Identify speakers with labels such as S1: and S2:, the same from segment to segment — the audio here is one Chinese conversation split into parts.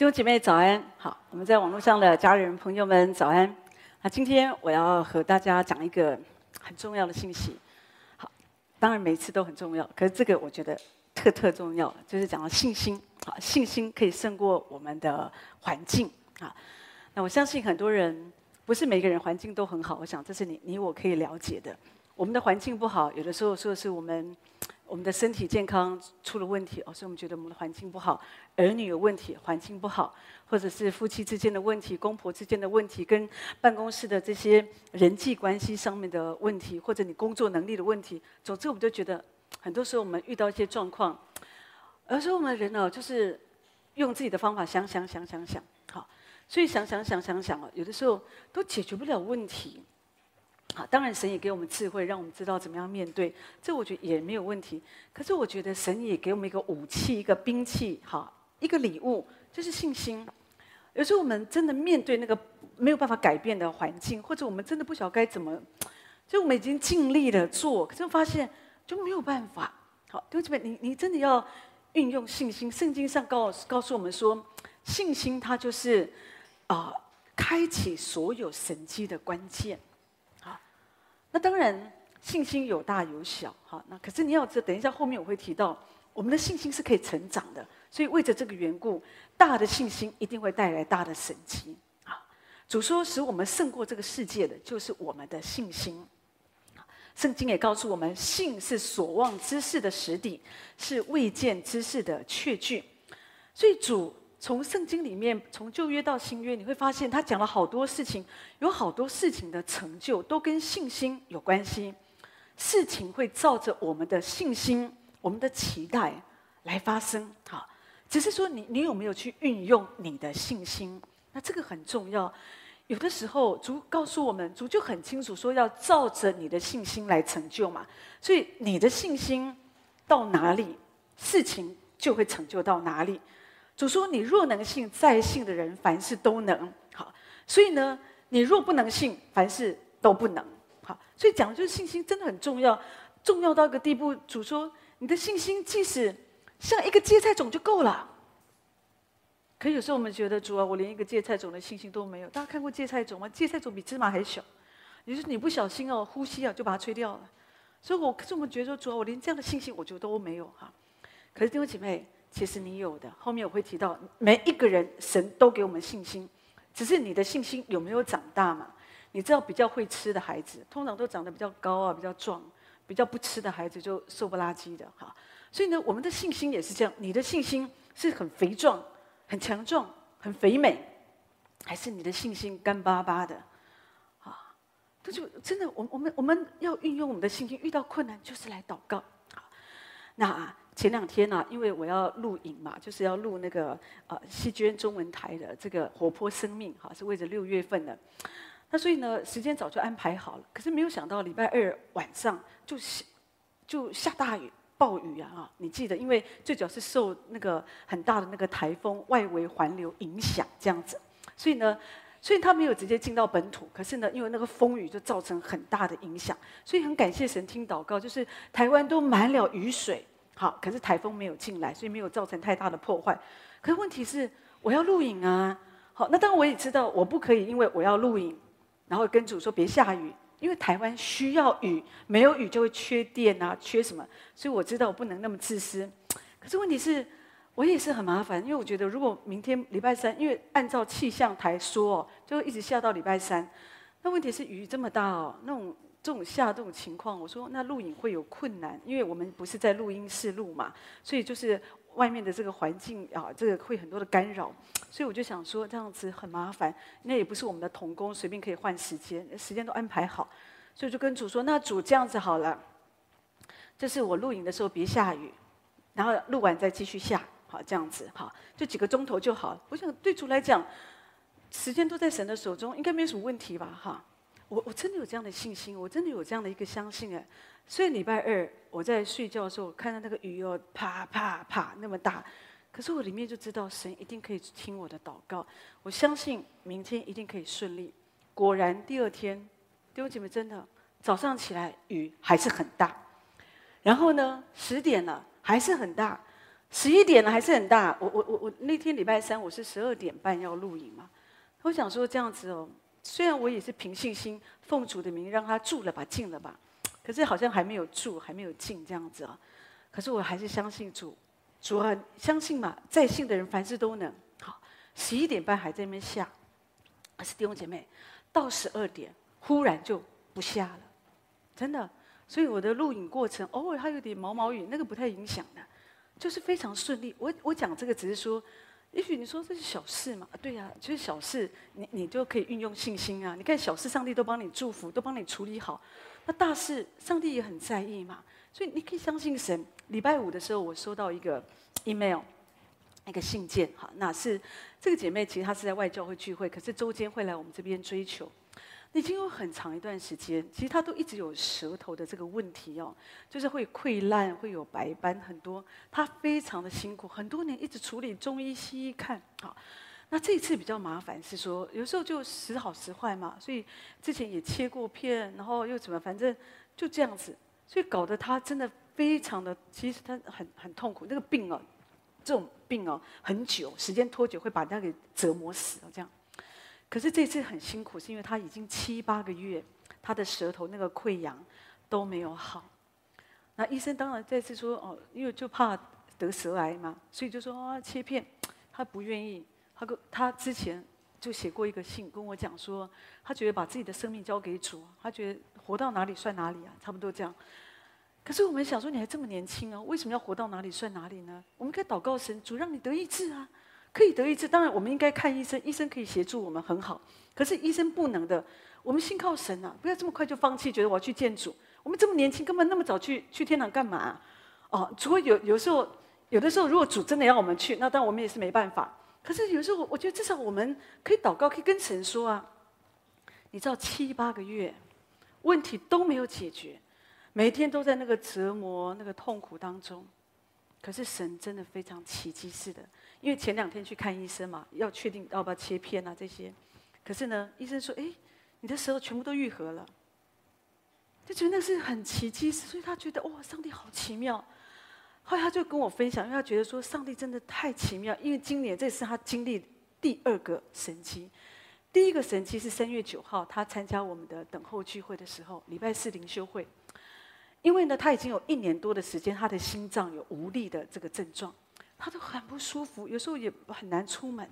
S1: 弟兄姐妹早安，好，我们在网络上的家人朋友们早安。那今天我要和大家讲一个很重要的信息。好，当然每次都很重要，可是这个我觉得特特重要，就是讲到信心。好，信心可以胜过我们的环境。啊，那我相信很多人不是每个人环境都很好，我想这是你你我可以了解的。我们的环境不好，有的时候说的是我们。我们的身体健康出了问题哦，所以我们觉得我们的环境不好，儿女有问题，环境不好，或者是夫妻之间的问题，公婆之间的问题，跟办公室的这些人际关系上面的问题，或者你工作能力的问题。总之，我们就觉得很多时候我们遇到一些状况，而说我们人呢，就是用自己的方法想想想想想，好，所以想想想想想哦，有的时候都解决不了问题。好，当然神也给我们智慧，让我们知道怎么样面对，这我觉得也没有问题。可是我觉得神也给我们一个武器，一个兵器，好，一个礼物，就是信心。有时候我们真的面对那个没有办法改变的环境，或者我们真的不晓得该怎么，就我们已经尽力的做，可是发现就没有办法。好，弟兄姊妹，你你真的要运用信心。圣经上告告诉我们说，信心它就是啊、开启所有神迹的关键。那当然，信心有大有小，哈。那可是你要知，等一下后面我会提到，我们的信心是可以成长的。所以为着这个缘故，大的信心一定会带来大的神迹。啊，主说使我们胜过这个世界的，就是我们的信心。圣经也告诉我们，信是所望之事的实底，是未见之事的确据。所以主。从圣经里面，从旧约到新约，你会发现他讲了好多事情，有好多事情的成就都跟信心有关系。事情会照着我们的信心、我们的期待来发生。好，只是说你你有没有去运用你的信心？那这个很重要。有的时候主告诉我们，主就很清楚说要照着你的信心来成就嘛。所以你的信心到哪里，事情就会成就到哪里。主说：“你若能信，在信的人凡事都能。”好，所以呢，你若不能信，凡事都不能。好，所以讲的就是信心真的很重要，重要到一个地步。主说：“你的信心即使像一个芥菜种就够了。”可有时候我们觉得主啊，我连一个芥菜种的信心都没有。大家看过芥菜种吗？芥菜种比芝麻还小，也就是你不小心哦，呼吸啊就把它吹掉了。所以我可是我们觉得，主啊，我连这样的信心我觉得都没有哈。可是弟兄姐妹。其实你有的，后面我会提到，每一个人神都给我们信心，只是你的信心有没有长大嘛？你知道比较会吃的孩子，通常都长得比较高啊，比较壮；比较不吃的孩子就瘦不拉几的哈。所以呢，我们的信心也是这样，你的信心是很肥壮、很强壮、很肥美，还是你的信心干巴巴的？啊，这就真的，我我们我们要运用我们的信心，遇到困难就是来祷告。那。前两天呢、因为我要录影嘛，就是要录那个呃戏剧中文台的这个活泼生命哈，是为着六月份的。那所以呢，时间早就安排好了，可是没有想到礼拜二晚上就下就下大雨暴雨啊啊！你记得，因为最主要是受那个很大的那个台风外围环流影响这样子，所以呢，所以他没有直接进到本土，可是呢，因为那个风雨就造成很大的影响，所以很感谢神听祷告，就是台湾都满了雨水。好，可是台风没有进来，所以没有造成太大的破坏。可是问题是，我要录影啊。好，那当然我也知道，我不可以因为我要录影，然后跟主说别下雨，因为台湾需要雨，没有雨就会缺电啊，缺什么？所以我知道我不能那么自私。可是问题是，我也是很麻烦，因为我觉得如果明天礼拜三，因为按照气象台说哦，就一直下到礼拜三。那问题是雨这么大哦，那种。这种下这种情况，我说那录影会有困难，因为我们不是在录音室录嘛，所以就是外面的这个环境啊，这个会很多的干扰，所以我就想说这样子很麻烦，那也不是我们的童工随便可以换时间，时间都安排好，所以就跟主说，那主这样子好了，就是我录影的时候别下雨，然后录完再继续下，好这样子好，就几个钟头就好。我想对主来讲，时间都在神的手中，应该没有什么问题吧，哈。我我真的有这样的信心，我真的有这样的一个相信哎。所以礼拜二我在睡觉的时候，看到那个雨哦，啪啪啪那么大，可是我里面就知道神一定可以听我的祷告。我相信明天一定可以顺利。果然第二天，弟兄姐妹真的早上起来雨还是很大，然后呢十点了还是很大，十一点了还是很大。我我我我那天礼拜三我是十二点半要录影嘛，我想说这样子哦，虽然我也是凭信心奉主的名让他住了吧，进了吧，可是好像还没有住，还没有进这样子啊。可是我还是相信主，主啊，相信嘛，在信的人凡事都能。好，十一点半还在那边下，可是弟兄姐妹，到十二点忽然就不下了，真的。所以我的录影过程偶尔还有点毛毛雨，那个不太影响的，就是非常顺利。我我讲这个只是说，也许你说这是小事嘛？对呀、啊，就是小事，你你就可以运用信心啊。你看小事，上帝都帮你祝福，都帮你处理好。那大事，上帝也很在意嘛。所以你可以相信神。礼拜五的时候，我收到一个 email，一个信件，哈，那是这个姐妹，其实她是在外教会聚会，可是周间会来我们这边追求。已经有很长一段时间，其实他都一直有舌头的这个问题哦，就是会溃烂，会有白斑很多。他非常的辛苦，很多年一直处理中医西医看，好，那这一次比较麻烦是说，有时候就时好时坏嘛，所以之前也切过片，然后又怎么，反正就这样子。所以搞得他真的非常的，其实他很很痛苦。那个病哦，这种病哦，很久时间拖久会把他给折磨死了这样。可是这次很辛苦，是因为他已经七八个月，他的舌头那个溃疡都没有好。那医生当然再次说哦，因为就怕得舌癌嘛，所以就说啊切片，他不愿意。他跟他之前就写过一个信跟我讲说，他觉得把自己的生命交给主，他觉得。活到哪里算哪里啊，差不多这样。可是我们想说，你还这么年轻啊，为什么要活到哪里算哪里呢？我们可以祷告神，主让你得医治啊，可以得医治。当然，我们应该看医生，医生可以协助我们很好。可是医生不能的，我们信靠神啊，不要这么快就放弃，觉得我要去见主。我们这么年轻，根本那么早去去天堂干嘛？哦，除非有有时候，有的时候，如果主真的要我们去，那当然我们也是没办法。可是有时候，我觉得至少我们可以祷告，可以跟神说啊。你知道七八个月。问题都没有解决，每天都在那个折磨、那个痛苦当中。可是神真的非常奇迹似的，因为前两天去看医生嘛，要确定要不要切片啊这些。可是呢，医生说：“哎，你的舌头全部都愈合了。”就觉得那是很奇迹，所以他觉得哇，上帝好奇妙。后来他就跟我分享，因为他觉得说上帝真的太奇妙，因为今年这是他经历第二个神奇。第一个神奇是三月九号，他参加我们的等候聚会的时候，礼拜四灵修会。因为呢，他已经有一年多的时间，他的心脏有无力的这个症状，他都很不舒服，有时候也很难出门，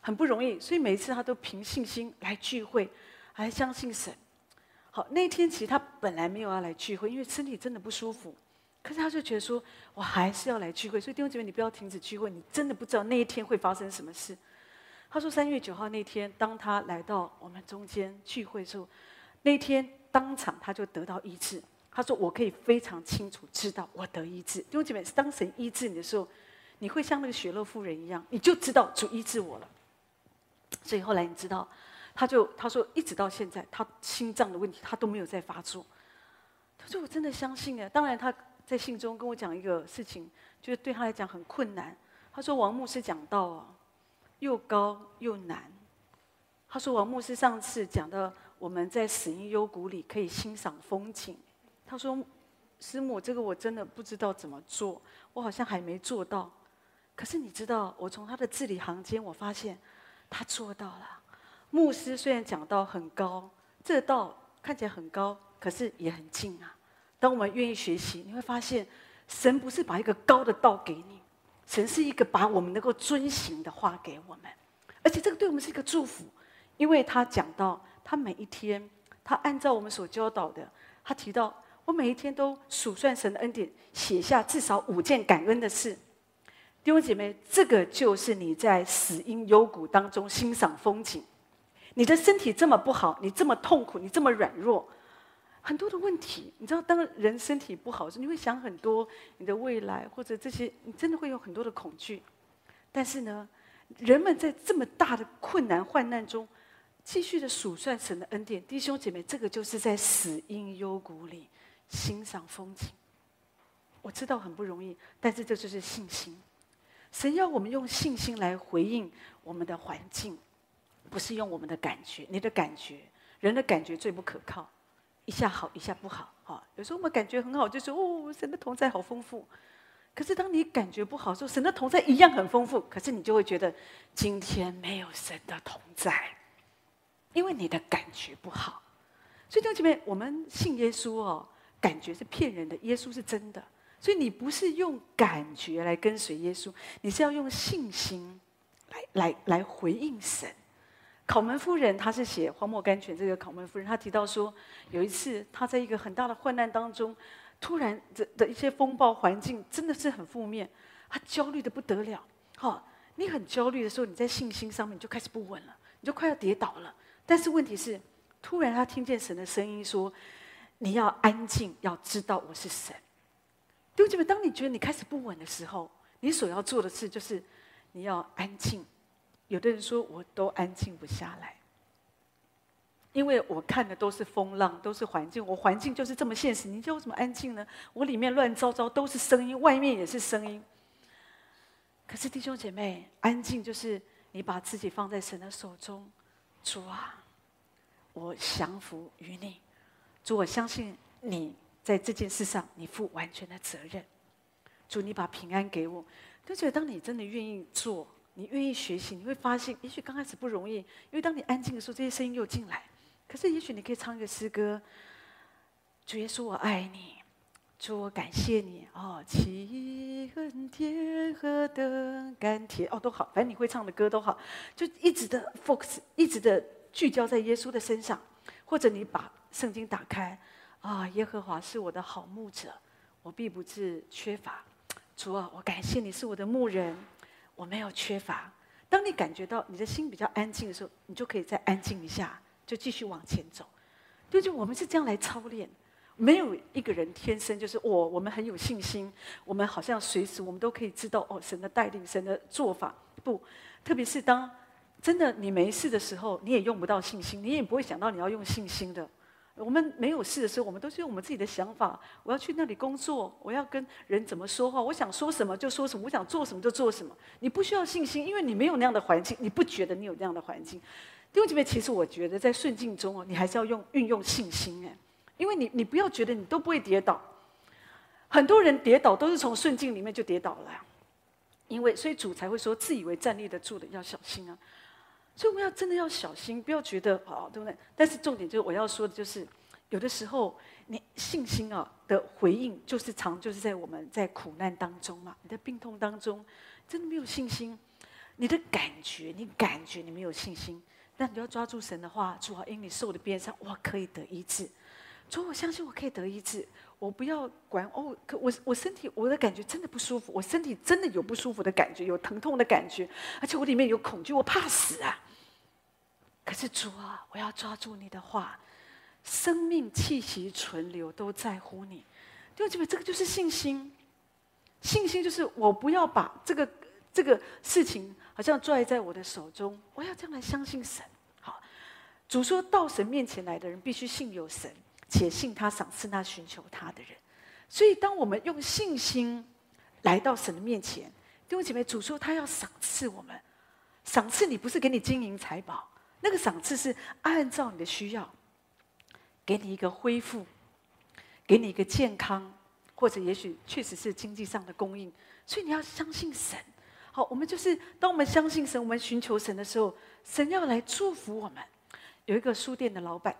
S1: 很不容易。所以每一次他都凭信心来聚会，还相信神。好，那天其实他本来没有要来聚会，因为身体真的不舒服。可是他就觉得说，我还是要来聚会。所以弟兄姐妹，你不要停止聚会，你真的不知道那一天会发生什么事。他说：“三月九号那天，当他来到我们中间聚会的时候，那天当场他就得到医治。他说：‘我可以非常清楚知道我得医治。’弟兄姐妹，当神医治你的时候，你会像那个雪乐夫人一样，你就知道主医治我了。所以后来你知道，他就他说，一直到现在，他心脏的问题他都没有再发作。他说：‘我真的相信啊。’当然他在信中跟我讲一个事情，就是对他来讲很困难。他说：‘王牧师讲到啊。’又高又难。他说：“王牧师上次讲到我们在死荫幽谷里可以欣赏风景。他说：‘师母，这个我真的不知道怎么做，我好像还没做到。可是你知道，我从他的字里行间，我发现他做到了。牧师虽然讲到很高，这道看起来很高，可是也很近啊。当我们愿意学习，你会发现，神不是把一个高的道给你。”神是一个把我们能够遵行的话给我们，而且这个对我们是一个祝福，因为他讲到他每一天，他按照我们所教导的，他提到我每一天都数算神的恩典，写下至少五件感恩的事。弟兄姐妹，这个就是你在死荫幽谷当中欣赏风景。你的身体这么不好，你这么痛苦，你这么软弱。很多的问题，你知道，当人身体不好时，你会想很多你的未来或者这些，你真的会有很多的恐惧。但是呢，人们在这么大的困难患难中，继续的数算神的恩典，弟兄姐妹，这个就是在死荫幽谷里欣赏风景。我知道很不容易，但是这就是信心。神要我们用信心来回应我们的环境，不是用我们的感觉。你的感觉，人的感觉最不可靠。一下好，一下不好，哈。有时候我们感觉很好，就说哦，神的同在好丰富。可是当你感觉不好的时候，神的同在一样很丰富，可是你就会觉得今天没有神的同在，因为你的感觉不好。所以弟兄姐妹，我们信耶稣哦，感觉是骗人的，耶稣是真的。所以你不是用感觉来跟随耶稣，你是要用信心来来来回应神。考门夫人，她是写《荒漠甘泉》这个考门夫人，她提到说，有一次她在一个很大的患难当中，突然的的一些风暴环境真的是很负面，她焦虑的不得了。哈，你很焦虑的时候，你在信心上面就开始不稳了，你就快要跌倒了。但是问题是，突然她听见神的声音说：“你要安静，要知道我是神。”弟兄姐妹，当你觉得你开始不稳的时候，你所要做的事就是你要安静。有的人说，我都安静不下来，因为我看的都是风浪，都是环境，我环境就是这么现实。你叫我怎么安静呢？我里面乱糟糟，都是声音，外面也是声音。可是弟兄姐妹，安静就是你把自己放在神的手中，主啊，我降服于你，主，我相信你在这件事上你负完全的责任，主，你把平安给我。就觉得当你真的愿意做。你愿意学习，你会发现，也许刚开始不容易，因为当你安静的时候，这些声音又进来。可是，也许你可以唱一个诗歌：主耶稣，我爱你，主我感谢你。哦，奇恩典何等甘甜，哦，都好，反正你会唱的歌都好，就一直的 focus，一直的聚焦在耶稣的身上。或者你把圣经打开，啊，耶和华是我的好牧者，我必不至缺乏。主啊，我感谢你是我的牧人。我没有缺乏。当你感觉到你的心比较安静的时候，你就可以再安静一下，就继续往前走。就就我们是这样来操练。没有一个人天生就是我、我们很有信心，我们好像随时我们都可以知道哦，神的带领，神的做法。不，特别是当真的你没事的时候，你也用不到信心，你也不会想到你要用信心的。我们没有事的时候，我们都是用我们自己的想法。我要去那里工作，我要跟人怎么说话？我想说什么就说什么，我想做什么就做什么。你不需要信心，因为你没有那样的环境，你不觉得你有那样的环境。弟兄姐妹，其实我觉得在顺境中哦，你还是要用运用信心哎，因为你你不要觉得你都不会跌倒。很多人跌倒都是从顺境里面就跌倒了，因为所以主才会说，自以为站立得住的要小心啊。所以我们要真的要小心，不要觉得好，对不对？但是重点就是我要说的，就是有的时候你信心啊的回应，就是常就是在我们在苦难当中嘛，你的病痛当中，真的没有信心，你的感觉，你感觉你没有信心，但你要抓住神的话，主啊，因你受的鞭伤，我可以得医治。主，我相信我可以得医治，我不要管哦。可我我身体我的感觉真的不舒服，我身体真的有不舒服的感觉，有疼痛的感觉，而且我里面有恐惧，我怕死啊。可是主啊，我要抓住你的话，生命气息存留都在乎你。弟兄姐妹，这个就是信心。信心就是我不要把这个这个事情好像拽在我的手中，我要这样来相信神。好，主说到神面前来的人必须信有神，且信他赏赐那寻求他的人。所以，当我们用信心来到神的面前，弟兄姐妹，主说他要赏赐我们，赏赐你不是给你金银财宝。那个赏赐是按照你的需要，给你一个恢复，给你一个健康，或者也许确实是经济上的供应。所以你要相信神。好，我们就是当我们相信神，我们寻求神的时候，神要来祝福我们。有一个书店的老板，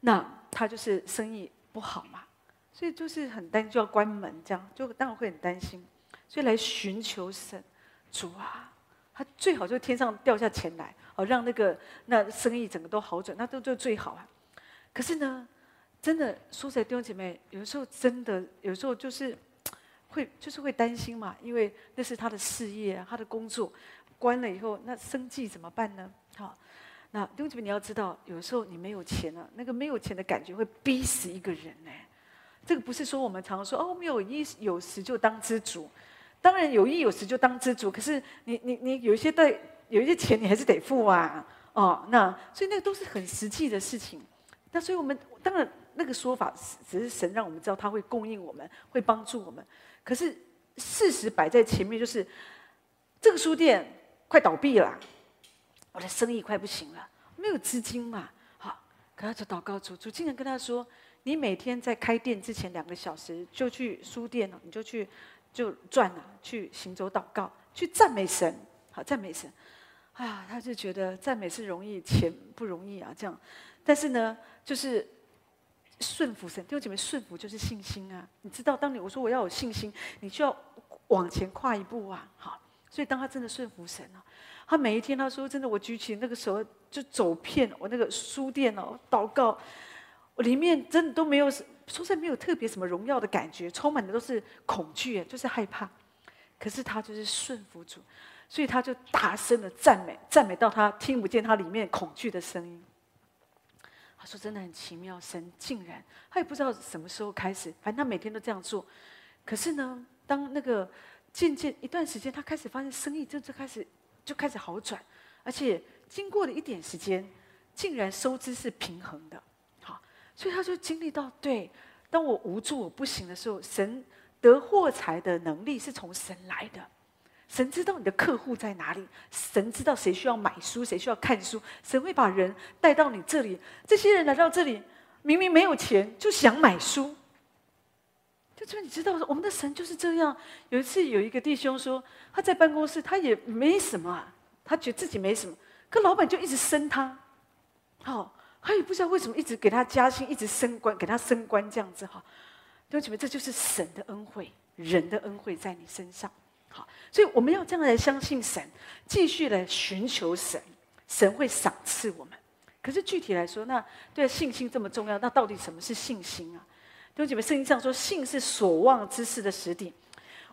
S1: 那他就是生意不好嘛，所以就是很担心就要关门，这样就当然会很担心，所以来寻求神，主啊。他最好就天上掉下钱来，哦，让那个那生意整个都好转，那都就最好啊。可是呢，真的说实在，弟兄姐妹，有时候真的有时候就是会就是会担心嘛，因为那是他的事业啊，他的工作关了以后，那生计怎么办呢？好，那弟兄姊妹你要知道，有时候你没有钱了，那个没有钱的感觉会逼死一个人呢。这个不是说我们常说哦，没有一有时就当知足。当然有衣有食就当知足，可是你你你有一些对有一些钱你还是得付啊，哦，那所以那个都是很实际的事情。那所以我们当然那个说法只是神让我们知道他会供应我们，会帮助我们。可是事实摆在前面，就是这个书店快倒闭了，我的生意快不行了，没有资金嘛。好，可他就祷告主，主竟然跟他说：“你每天在开店之前两个小时就去书店了，你就去。”就转了，去行走祷告，去赞美神，好赞美神。啊，他就觉得赞美是容易，钱不容易啊，这样。但是呢，就是顺服神，弟兄姐妹，顺服就是信心啊。你知道，当你我说我要有信心，你就要往前跨一步啊。好，所以当他真的顺服神了，他每一天他说真的，我举起那个手就走遍我那个书店哦，祷告，里面真的都没有，说实在没有特别什么荣耀的感觉，充满的都是恐惧，就是害怕。可是他就是顺服主，所以他就大声的赞美，赞美到他听不见他里面恐惧的声音。他说：“真的很奇妙，神竟然他也不知道什么时候开始，反正他每天都这样做。可是呢，当那个渐渐一段时间，他开始发现生意就就开始就开始好转，而且经过了一点时间，竟然收支是平衡的。好，所以他就经历到，对，当我无助我不行的时候，神。”得货财的能力是从神来的，神知道你的客户在哪里，神知道谁需要买书，谁需要看书，神会把人带到你这里。这些人来到这里，明明没有钱，就想买书。就这你知道，我们的神就是这样。有一次，有一个弟兄说，他在办公室，他也没什么，他觉得自己没什么，可老板就一直升他，好，他也不知道为什么一直给他加薪，一直升官，给他升官这样子哈。弟兄姐妹，这就是神的恩惠，人的恩惠在你身上。好，所以我们要这样来相信神，继续来寻求神，神会赏赐我们。可是具体来说，那对信心这么重要，那到底什么是信心啊？弟兄姐妹，圣经上说，信是所望之事的实底。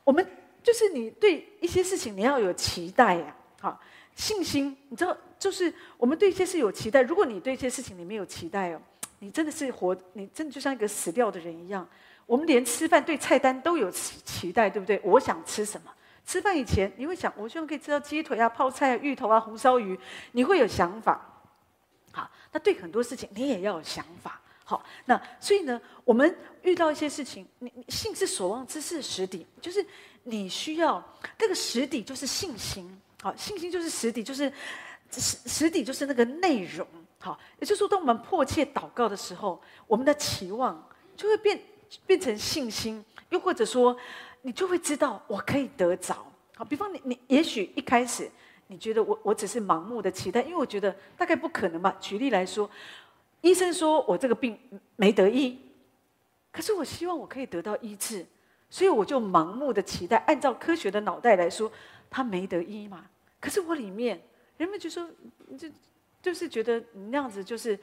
S1: 我们就是你对一些事情你要有期待呀。好，信心，你知道，就是我们对一些事有期待。如果你对一些事情你没有期待哦，你真的是活，你真的就像一个死掉的人一样。我们连吃饭对菜单都有期期待，对不对？我想吃什么？吃饭以前你会想，我希望可以吃到鸡腿啊、泡菜啊、芋头啊、红烧鱼，你会有想法。好，那对很多事情你也要有想法。好，那所以呢，我们遇到一些事情，你你信是所望之事实底，就是你需要这个实底就是信心。好，信心就是实底，就是实实底就是那个内容。好，也就是说，当我们迫切祷告的时候，我们的期望就会变。变成信心，又或者说，你就会知道我可以得着。好，比方你你也许一开始你觉得我我只是盲目的期待，因为我觉得大概不可能吧。举例来说，医生说我这个病没得医，可是我希望我可以得到医治，所以我就盲目的期待。按照科学的脑袋来说，他没得医嘛。可是我里面人们就说，就就是觉得你那样子就是。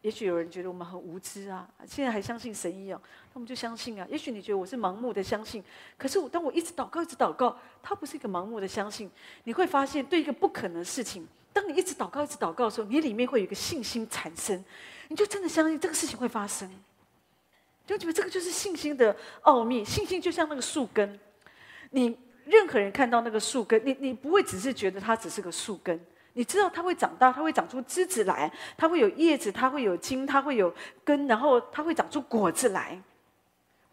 S1: 也许有人觉得我们很无知啊，现在还相信神医哦，那我们就相信啊。也许你觉得我是盲目的相信，可是我当我一直祷告，一直祷告，他不是一个盲目的相信。你会发现，对一个不可能的事情，当你一直祷告，一直祷告的时候，你里面会有一个信心产生，你就真的相信这个事情会发生。就觉得这个就是信心的奥秘，信心就像那个树根，你任何人看到那个树根，你你不会只是觉得它只是个树根。你知道它会长大，它会长出枝子来，它会有叶子，它会有茎，它会有根，然后它会长出果子来。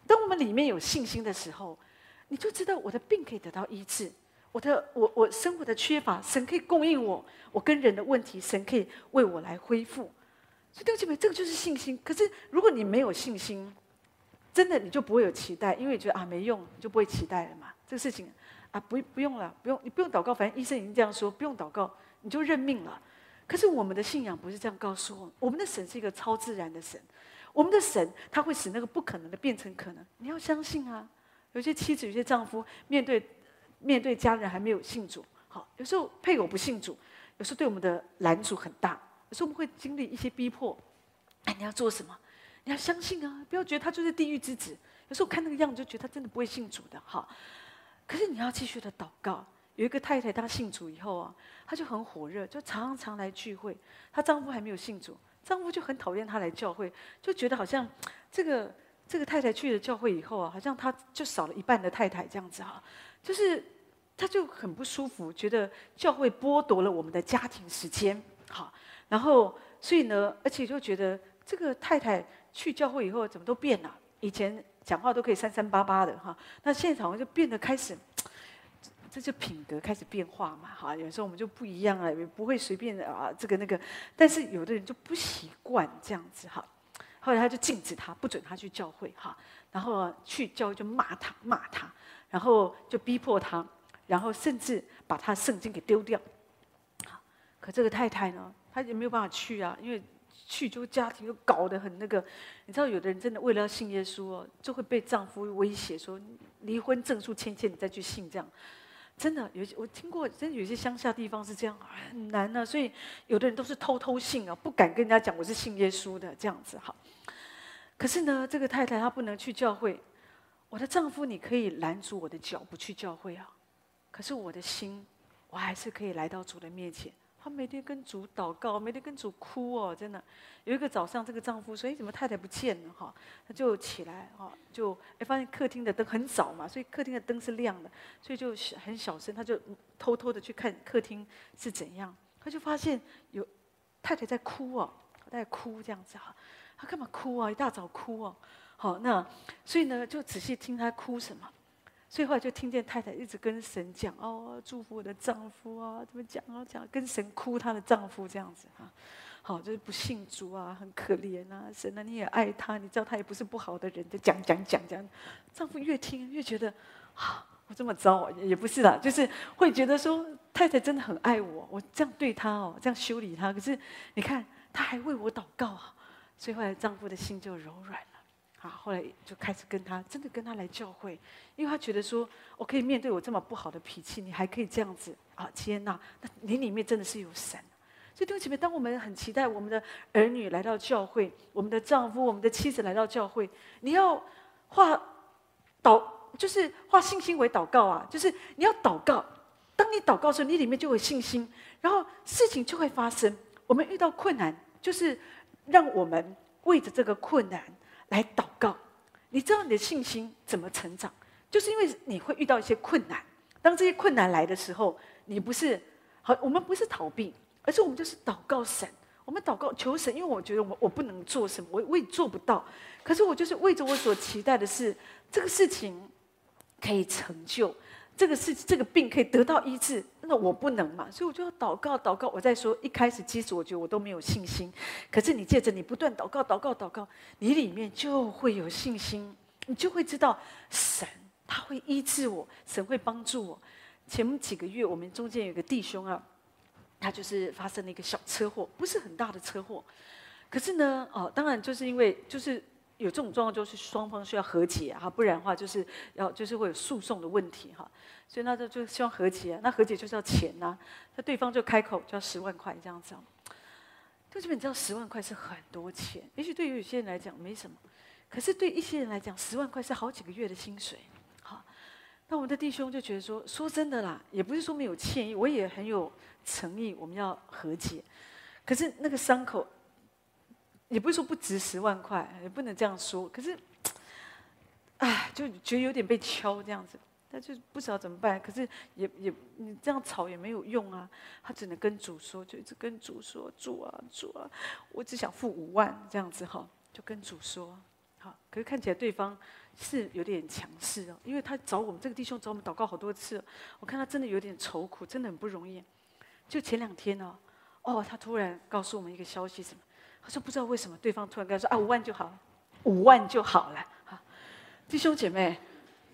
S1: 当我们里面有信心的时候，你就知道我的病可以得到医治，我的我我生活的缺乏，神可以供应我，我跟人的问题，神可以为我来恢复。所以弟兄姐妹，这个就是信心。可是如果你没有信心，真的你就不会有期待，因为觉得啊没用，你就不会期待了嘛。这个事情啊不不用了，不用你不用祷告，反正医生已经这样说，不用祷告。你就认命了，可是我们的信仰不是这样告诉我们。我们的神是一个超自然的神，我们的神他会使那个不可能的变成可能。你要相信啊！有些妻子、有些丈夫面对面对家人还没有信主，好，有时候配偶不信主，有时候对我们的拦阻很大。有时候我们会经历一些逼迫，哎，你要做什么？你要相信啊！不要觉得他就是地狱之子。有时候看那个样子就觉得他真的不会信主的，好。可是你要继续的祷告。有一个太太，她信主以后啊，她就很火热，就常常来聚会。她丈夫还没有信主，丈夫就很讨厌她来教会，就觉得好像这个这个太太去了教会以后啊，好像她就少了一半的太太这样子哈，就是她就很不舒服，觉得教会剥夺了我们的家庭时间，好，然后所以呢，而且就觉得这个太太去教会以后怎么都变了，以前讲话都可以三三八八的哈，那现场就变得开始。这就品格开始变化嘛，哈，有时候我们就不一样了，也不会随便啊，这个那个。但是有的人就不习惯这样子，哈，后来他就禁止他，不准他去教会哈。然后去教就骂他，骂他，然后就逼迫他，然后甚至把他圣经给丢掉。可这个太太呢，她也没有办法去啊，因为去就家庭又搞得很那个。你知道，有的人真的为了要信耶稣哦，就会被丈夫威胁说离婚证书签签，你再去信这样。真的有些我听过，真的有些乡下地方是这样，很难呢、所以有的人都是偷偷信啊，不敢跟人家讲我是信耶稣的这样子哈。可是呢，这个太太她不能去教会。我的丈夫，你可以拦住我的脚不去教会啊，可是我的心，我还是可以来到主的面前。她每天跟主祷告，每天跟主哭哦，真的。有一个早上，这个丈夫说：“哎，怎么太太不见了？”哈，他就起来哈，就哎发现客厅的灯很早嘛，所以客厅的灯是亮的，所以就很小声，他就偷偷的去看客厅是怎样。他就发现有太太在哭哦，在哭这样子哈。他干嘛哭啊？一大早哭哦。好，那所以呢，就仔细听他哭什么。所以后来就听见太太一直跟神讲哦，祝福我的丈夫啊，怎么讲啊讲，跟神哭她的丈夫这样子哈，好就是不信主啊，很可怜啊，神啊你也爱他，你知道他也不是不好的人，就讲讲讲讲，丈夫越听越觉得啊，我这么糟也不是啦，就是会觉得说太太真的很爱我，我这样对她哦，这样修理她，可是你看她还为我祷告啊，所以后来丈夫的心就柔软了。啊后来就开始跟他，真的跟他来教会，因为他觉得说，我可以面对我这么不好的脾气，你还可以这样子啊接纳，那你里面真的是有神。所以弟兄姐妹，当我们很期待我们的儿女来到教会，我们的丈夫、我们的妻子来到教会，你要化祷，就是化信心为祷告啊，就是你要祷告。当你祷告的时候，你里面就有信心，然后事情就会发生。我们遇到困难，就是让我们为着这个困难。来祷告，你知道你的信心怎么成长？就是因为你会遇到一些困难。当这些困难来的时候，你不是好，我们不是逃避，而是我们就是祷告神。我们祷告求神，因为我觉得我我不能做什么，我我也做不到。可是我就是为着我所期待的是，这个事情可以成就。这个事这个病可以得到医治，那我不能嘛，所以我就要祷告祷告。我在说一开始，其实我觉得我都没有信心，可是你借着你不断祷告祷告祷告，你里面就会有信心，你就会知道神他会医治我，神会帮助我。前几个月我们中间有个弟兄啊，他就是发生了一个小车祸，不是很大的车祸，可是呢，哦，当然就是因为就是。有这种状况，就是双方需要和解哈，不然的话就是要就是会有诉讼的问题哈，所以那就就希望和解，那和解就是要钱呐，那对方就开口就要十万块这样子，就基本你知道十万块是很多钱，也许对于有些人来讲没什么，可是对一些人来讲，十万块是好几个月的薪水，好，那我们的弟兄就觉得说，说真的啦，也不是说没有歉意，我也很有诚意，我们要和解，可是那个伤口。也不是说不值十万块，也不能这样说。可是，哎，就觉得有点被敲这样子，他就不知道怎么办。可是也也你这样吵也没有用啊，他只能跟主说，就一直跟主说：“主啊，主啊，我只想付五万这样子哈。”就跟主说，好。可是看起来对方是有点强势哦，因为他找我们这个弟兄找我们祷告好多次，我看他真的有点愁苦，真的很不容易。就前两天哦，哦，他突然告诉我们一个消息，什么？他说：“不知道为什么，对方突然跟他说啊，五万就好，五万就好了。”哈，弟兄姐妹，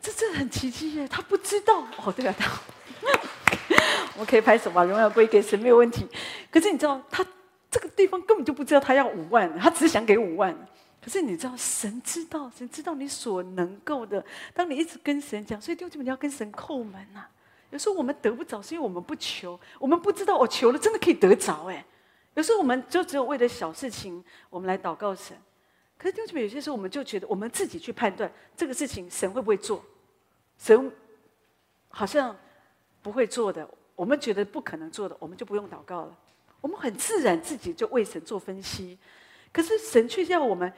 S1: 这真的很奇迹耶！他不知道哦，对啊，他，我们可以拍手吧，荣耀归给神，没有问题。可是你知道，他这个地方根本就不知道他要五万，他只想给五万。可是你知道，神知道，神知道你所能够的。当你一直跟神讲，所以弟兄姐妹，你要跟神叩门呐。有时候我们得不着，是因为我们不求，我们不知道我求了真的可以得着哎。有时候我们就只有为了小事情，我们来祷告神。可是弟兄姊妹，有些时候我们就觉得我们自己去判断这个事情神会不会做，神好像不会做的，我们觉得不可能做的，我们就不用祷告了。我们很自然自己就为神做分析。可是神却要我们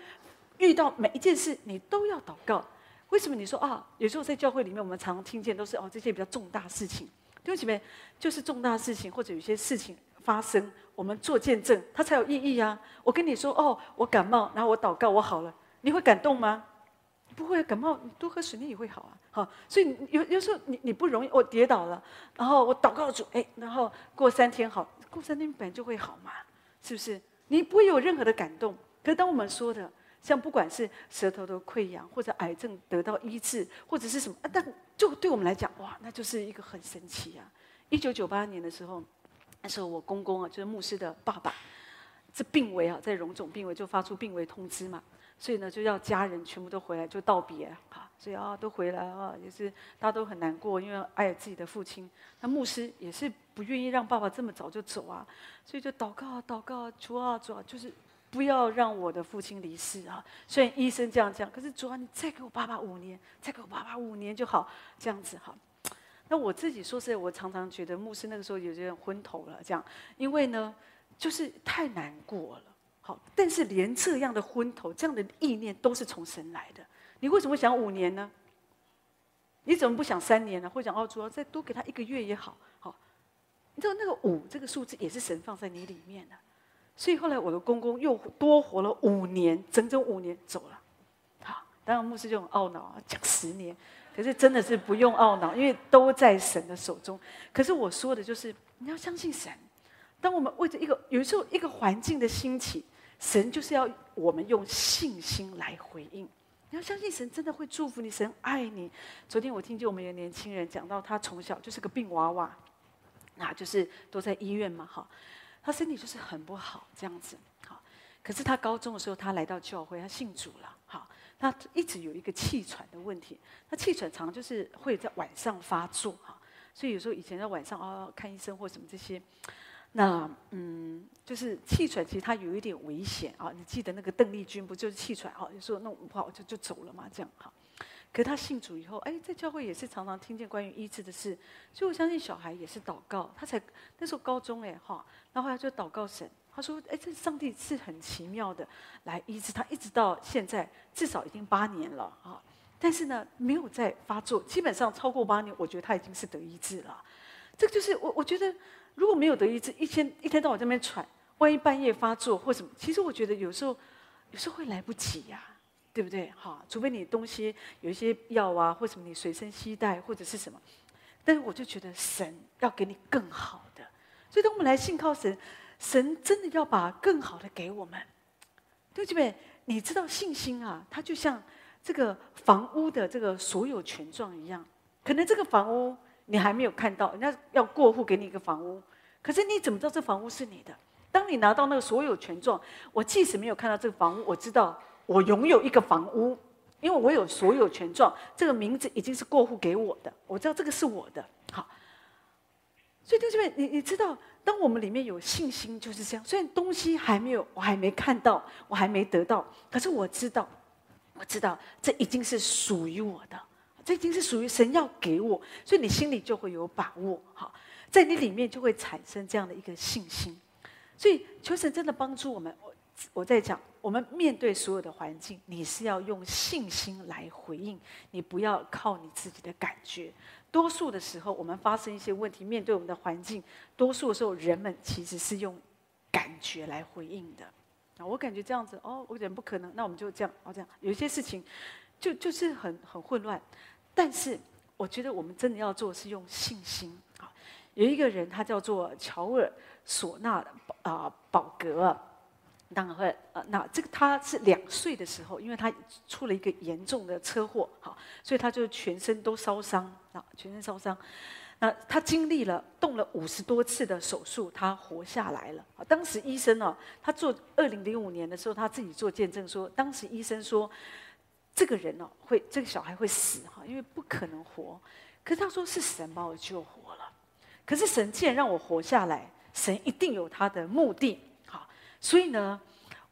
S1: 遇到每一件事，你都要祷告。为什么你说啊？有时候在教会里面，我们常听见都是哦，这些比较重大事情。弟兄姊妹，就是重大事情或者有些事情发生。我们做见证，它才有意义呀、啊！我跟你说，哦，我感冒，然后我祷告，我好了，你会感动吗？不会，感冒你多喝水，你也会好啊！好，所以有有时候你你不容易，我跌倒了，然后我祷告主，哎，然后过三天好，过三天本来就会好嘛，是不是？你不会有任何的感动。可是当我们说的像不管是舌头的溃疡，或者癌症得到医治，或者是什么，啊、但就对我们来讲，哇，那就是一个很神奇啊！一九九八年的时候，那时候我公公啊，就是牧师的爸爸，这病危啊，在荣总病危就发出病危通知嘛，所以呢，就要家人全部都回来就道别啊，所以啊，都回来啊，也是大家都很难过，因为爱自己的父亲。那牧师也是不愿意让爸爸这么早就走啊，所以就祷告，祷告，主啊，主啊，就是。不要让我的父亲离世啊！虽然医生这样讲，可是主啊，你再给我爸爸五年，再给我爸爸五年就好，这样子哈。那我自己说实在，我常常觉得牧师那个时候有点昏头了，这样，因为呢，就是太难过了。好，但是连这样的昏头，这样的意念都是从神来的。你为什么想五年呢？你怎么不想三年呢？或者想哦，主要再多给他一个月也好，好。你知道那个五这个数字也是神放在你里面的。所以后来我的公公又多活了五年，整整五年走了。好，当然牧师就很懊恼啊，讲十年，可是真的是不用懊恼，因为都在神的手中。可是我说的就是你要相信神。当我们为着一个有时候一个环境的兴起，神就是要我们用信心来回应。你要相信神真的会祝福你，神爱你。昨天我听见我们有年轻人讲到，他从小就是个病娃娃，那就是都在医院嘛，哈。他身体就是很不好，这样子，好。可是他高中的时候，他来到教会，他信主了，好。他一直有一个气喘的问题，他气喘常就是会在晚上发作，哈。所以有时候以前在晚上啊看医生或什么这些，那嗯，就是气喘其实他有一点危险啊。你记得那个邓丽君不就是气喘啊？有时候弄不好就就走了嘛，这样哈。可是他信主以后，哎，在教会也是常常听见关于医治的事，所以我相信小孩也是祷告。他才那时候高中哎哈，然后他就祷告神，他说：“哎，这上帝是很奇妙的来医治他，一直到现在至少已经八年了啊。但是呢，没有再发作，基本上超过八年，我觉得他已经是得医治了。这个就是我我觉得如果没有得医治，一天一天到晚在那边喘，万一半夜发作或什么，其实我觉得有时候有时候会来不及呀。”对不对？哈，除非你东西有一些药啊，或什么你随身携带，或者是什么。但是我就觉得神要给你更好的，所以当我们来信靠神，神真的要把更好的给我们。对不对？你知道信心啊，它就像这个房屋的这个所有权状一样。可能这个房屋你还没有看到，人家要过户给你一个房屋，可是你怎么知道这房屋是你的？当你拿到那个所有权状，我即使没有看到这个房屋，我知道。我拥有一个房屋，因为我有所有权状，这个名字已经是过户给我的，我知道这个是我的。好，所以弟兄们，你你知道，当我们里面有信心，就是这样。虽然东西还没有，我还没看到，我还没得到，可是我知道，我知道这已经是属于我的，这已经是属于神要给我，所以你心里就会有把握。好，在你里面就会产生这样的一个信心。所以求神真的帮助我们。我我在讲，我们面对所有的环境，你是要用信心来回应，你不要靠你自己的感觉。多数的时候，我们发生一些问题，面对我们的环境，多数的时候，人们其实是用感觉来回应的。啊，我感觉这样子，哦，我人不可能，那我们就这样，哦，这样。有一些事情，就就是很很混乱。但是，我觉得我们真的要做是用信心。啊，有一个人，他叫做乔尔索纳啊宝格。当然会，呃，那这个他是两岁的时候，因为他出了一个严重的车祸，好，所以他就全身都烧伤，啊，全身烧伤。那他经历了动了五十多次的手术，他活下来了。啊，当时医生哦，他做二零零五年的时候，他自己做见证说，当时医生说，这个人哦会，这个小孩会死哈，因为不可能活。可是他说是神把我救活了，可是神既然让我活下来，神一定有他的目的。所以呢，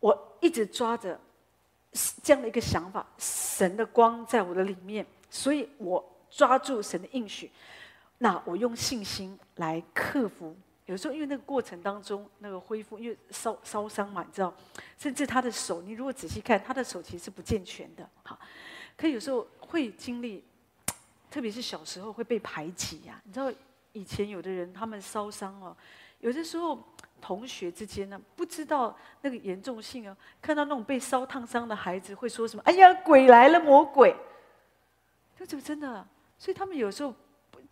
S1: 我一直抓着这样的一个想法，神的光在我的里面，所以我抓住神的应许。那我用信心来克服。有时候因为那个过程当中，那个恢复，因为烧烧伤嘛，你知道，甚至他的手，你如果仔细看，他的手其实是不健全的。哈，可有时候会经历，特别是小时候会被排挤呀、你知道，以前有的人他们烧伤哦，有的时候。同学之间呢，不知道那个严重性哦。看到那种被烧烫伤的孩子，会说什么？哎呀，鬼来了，魔鬼！这怎么真的？所以他们有时候，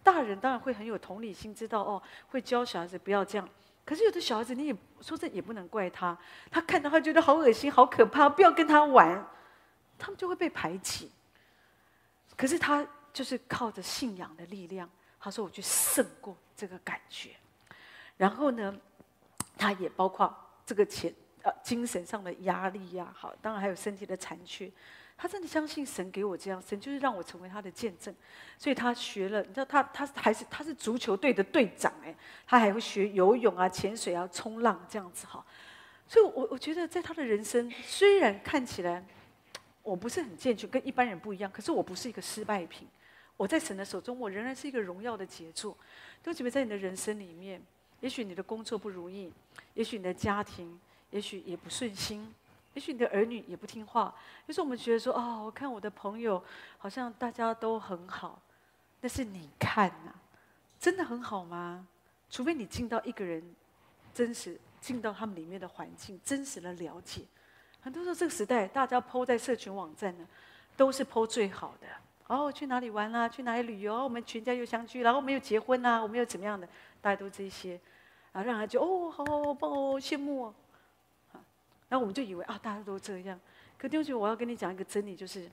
S1: 大人当然会很有同理心，知道哦，会教小孩子不要这样。可是有的小孩子，你也说这也不能怪他，他看到他觉得好恶心、好可怕，不要跟他玩，他们就会被排挤。可是他就是靠着信仰的力量，他说：“我去胜过这个感觉。”然后呢，他也包括这个钱呃精神上的压力呀，好，当然还有身体的残缺。他真的相信神给我这样，神就是让我成为他的见证，所以他学了。你知道他他还是他是足球队的队长哎，他还会学游泳啊、潜水啊、冲浪这样子哈。所以我我觉得在他的人生虽然看起来我不是很健全，跟一般人不一样，可是我不是一个失败品。我在神的手中，我仍然是一个荣耀的杰作。都准备在你的人生里面，也许你的工作不如意，也许你的家庭，也许也不顺心。也许你的儿女也不听话，有时候我们觉得说：“哦，我看我的朋友好像大家都很好。”但是你看呐，真的很好吗？除非你进到一个人真实进到他们里面的环境，真实的了解。很多时候这个时代，大家 po 在社群网站呢，都是 po 最好的。哦，去哪里玩啦？去哪里旅游？我们全家又相聚，然后我们又结婚啦，我们又怎么样的？大家都这些，然后让他就哦，好好好棒哦，羡慕哦。然后我们就以为啊，大家都这样。可弟兄姐妹，我要跟你讲一个真理，就是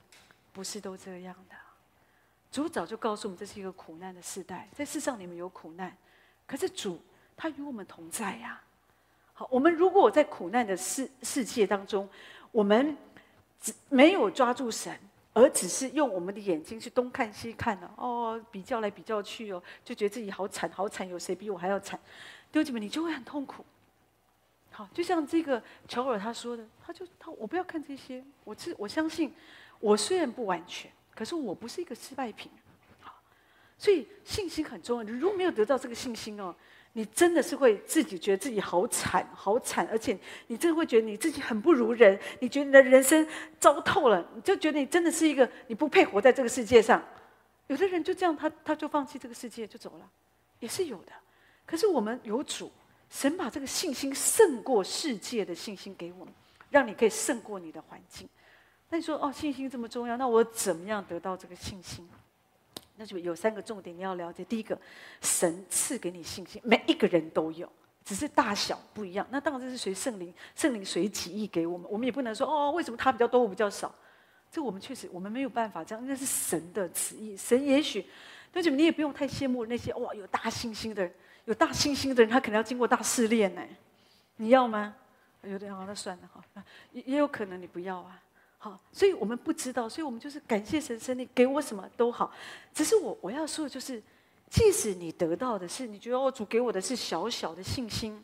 S1: 不是都这样的。主早就告诉我们，这是一个苦难的时代，在世上你们有苦难，可是主他与我们同在呀。好，我们如果在苦难的世世界当中，我们只没有抓住神，而只是用我们的眼睛去东看西看呢，哦，比较来比较去哦，就觉得自己好惨好惨，有谁比我还要惨？弟兄姐妹，你就会很痛苦。好，就像这个乔尔他说的，他就他我不要看这些，我是我相信，我虽然不完全，可是我不是一个失败品。好，所以信心很重要。你如果没有得到这个信心哦，你真的是会自己觉得自己好惨好惨，而且你真的会觉得你自己很不如人，你觉得你的人生糟透了，你就觉得你真的是一个你不配活在这个世界上。有的人就这样，他他就放弃这个世界就走了，也是有的。可是我们有主。神把这个信心胜过世界的信心给我们，让你可以胜过你的环境。那你说哦，信心这么重要，那我怎么样得到这个信心？那就有三个重点你要了解。第一个，神赐给你信心，每一个人都有，只是大小不一样。那当然这是随圣灵，圣灵随己意给我们。我们也不能说哦，为什么他比较多，我比较少？这我们确实我们没有办法这样，那是神的旨意。神也许，那就你也不用太羡慕那些哇有大信心的人。有大信心的人，他可能要经过大试炼呢。你要吗？有点好，那算了哈。也也有可能你不要啊。好，所以我们不知道，所以我们就是感谢神，神你给我什么都好。只是我我要说的就是，即使你得到的是你觉得哦，主给我的是小小的信心，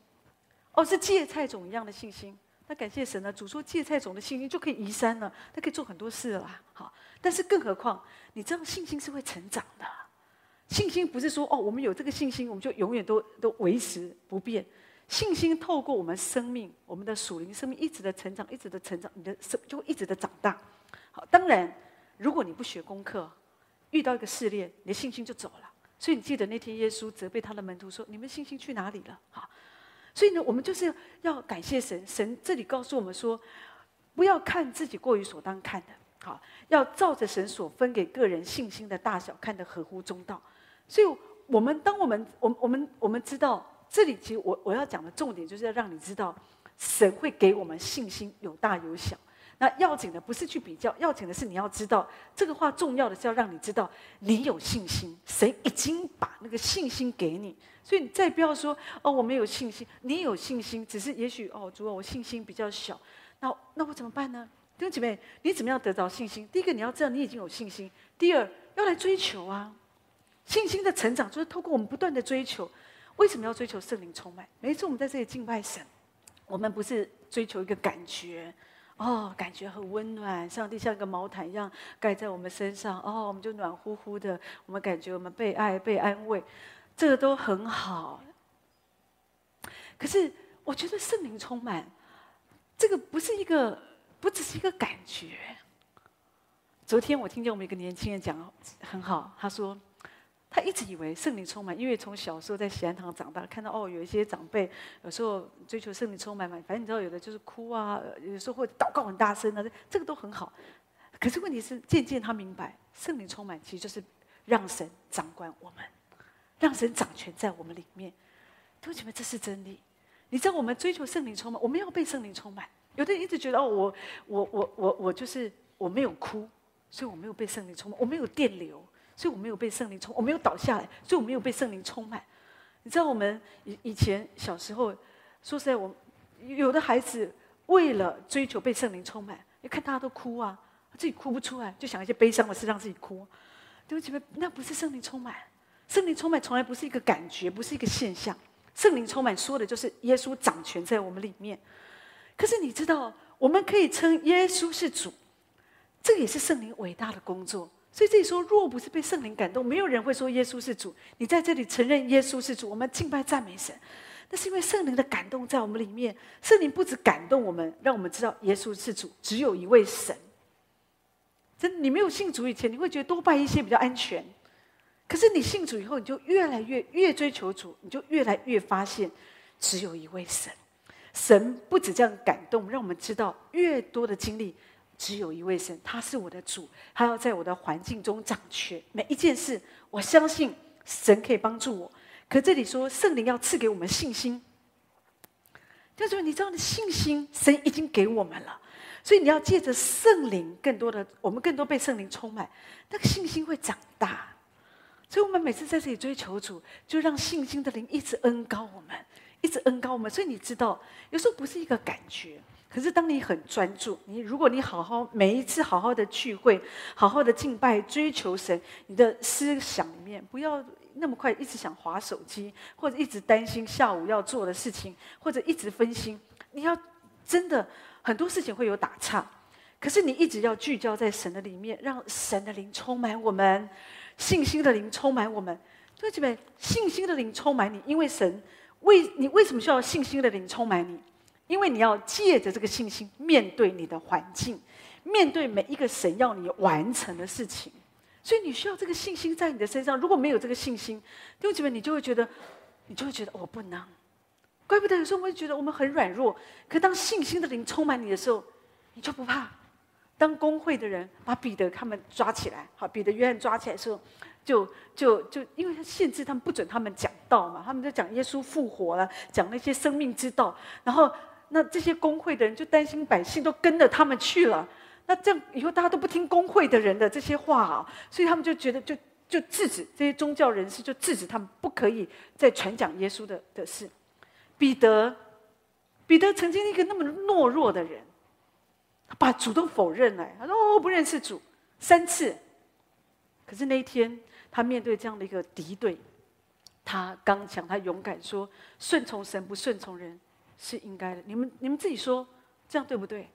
S1: 哦，是芥菜种一样的信心，那感谢神呢。主说芥菜种的信心就可以移山了，他可以做很多事了。好，但是更何况，你知道信心是会成长的。信心不是说哦，我们有这个信心，我们就永远都都维持不变。信心透过我们生命，我们的属灵生命一直的成长，一直的成长，你的生就会一直的长大。好，当然，如果你不学功课，遇到一个试炼，你的信心就走了。所以你记得那天耶稣责备他的门徒说：“你们信心去哪里了？”好，所以呢，我们就是要感谢神。神这里告诉我们说，不要看自己过于所当看的，好，要照着神所分给个人信心的大小，看得合乎中道。所以，我们当我们我们我们我们知道，这里其实我我要讲的重点，就是要让你知道，神会给我们信心，有大有小。那要紧的不是去比较，要紧的是你要知道，这个话重要的是要让你知道，你有信心，神已经把那个信心给你。所以你再不要说哦，我没有信心，你有信心，只是也许哦，主啊，我信心比较小，那那我怎么办呢？弟兄姐妹，你怎么样得着信心？第一个你要知道你已经有信心，第二要来追求啊。信心的成长就是透过我们不断的追求。为什么要追求圣灵充满？每一次我们在这里敬拜神，我们不是追求一个感觉，哦，感觉很温暖，上帝像一个毛毯一样盖在我们身上，哦，我们就暖乎乎的，我们感觉我们被爱、被安慰，这个都很好。可是我觉得圣灵充满，这个不是一个，不只是一个感觉。昨天我听见我们一个年轻人讲很好，他说。他一直以为圣灵充满，因为从小时候在喜安堂长大，看到哦，有一些长辈有时候追求圣灵充满嘛，反正你知道，有的就是哭啊，有时候会祷告很大声啊，这个都很好。可是问题是，渐渐他明白，圣灵充满其实就是让神掌管我们，让神掌权在我们里面。同学们，这是真理。你知道，我们追求圣灵充满，我们要被圣灵充满。有的人一直觉得哦，我我我我我就是我没有哭，所以我没有被圣灵充满；我没有电流，所以我没有被圣灵充；我没有倒下来，所以我没有被圣灵充满。你知道，我们以以前小时候，说实在，我有的孩子为了追求被圣灵充满，你看大家都哭啊，自己哭不出来，就想一些悲伤的事让自己哭。对不起，那不是圣灵充满。圣灵充满从来不是一个感觉，不是一个现象。圣灵充满说的就是耶稣掌权在我们里面，可是你知道，我们可以称耶稣是主，这也是圣灵伟大的工作。所以这里说，若不是被圣灵感动，没有人会说耶稣是主。你在这里承认耶稣是主，我们敬拜赞美神，那是因为圣灵的感动在我们里面。圣灵不止感动我们，让我们知道耶稣是主，只有一位神。真，你没有信主以前，你会觉得多拜一些比较安全。可是你信主以后，你就越来越越追求主，你就越来越发现，只有一位神。神不止这样感动，让我们知道越多的经历，只有一位神，他是我的主，他要在我的环境中掌权。每一件事，我相信神可以帮助我。可这里说圣灵要赐给我们信心，就是你知道的信心，神已经给我们了，所以你要借着圣灵，更多的我们更多被圣灵充满，那个信心会长大。所以，我们每次在这里追求主，就让信心的灵一直恩膏我们，一直恩膏我们。所以你知道，有时候不是一个感觉，可是当你很专注，你如果你好好每一次好好的聚会，好好的敬拜追求神，你的思想里面不要那么快一直想划手机，或者一直担心下午要做的事情，或者一直分心。你要真的很多事情会有打岔，可是你一直要聚焦在神的里面，让神的灵充满我们。信心的灵充满我们，对不对？信心的灵充满你，因为神为你为什么需要信心的灵充满你？因为你要借着这个信心面对你的环境，面对每一个神要你完成的事情，所以你需要这个信心在你的身上。如果没有这个信心，弟兄姐妹，你就会觉得，你就会觉得我不能。怪不得有时候我会觉得我们很软弱，可当信心的灵充满你的时候，你就不怕。当公会的人把彼得他们抓起来，好，彼得、约翰抓起来的时候，就就就因为他限制他们不准他们讲道嘛，他们就讲耶稣复活了，讲那些生命之道。然后那这些公会的人就担心百姓都跟着他们去了，那这样以后大家都不听公会的人的这些话啊，所以他们就觉得就就制止这些宗教人士，就制止他们不可以再传讲耶稣的的事。彼得，彼得曾经一个那么懦弱的人。他把主动否认了，他说：“我不认识主。”三次。可是那一天，他面对这样的一个敌对，他刚强，他勇敢说：“顺从神，不顺从人，是应该的。”你们你们自己说，这样对不对？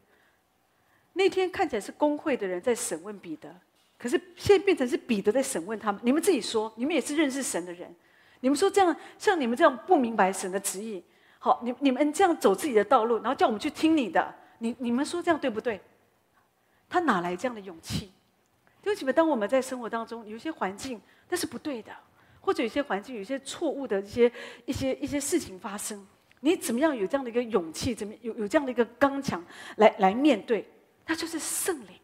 S1: 那天看起来是工会的人在审问彼得，可是现在变成是彼得在审问他们。你们自己说，你们也是认识神的人，你们说这样像你们这样不明白神的旨意，好，你你们这样走自己的道路，然后叫我们去听你的。你你们说这样对不对？他哪来这样的勇气？对不起，当我们在生活当中有些环境那是不对的，或者有些环境有些错误的一些一些一些事情发生，你怎么样有这样的一个勇气？怎么有有这样的一个刚强来来面对？那就是圣灵，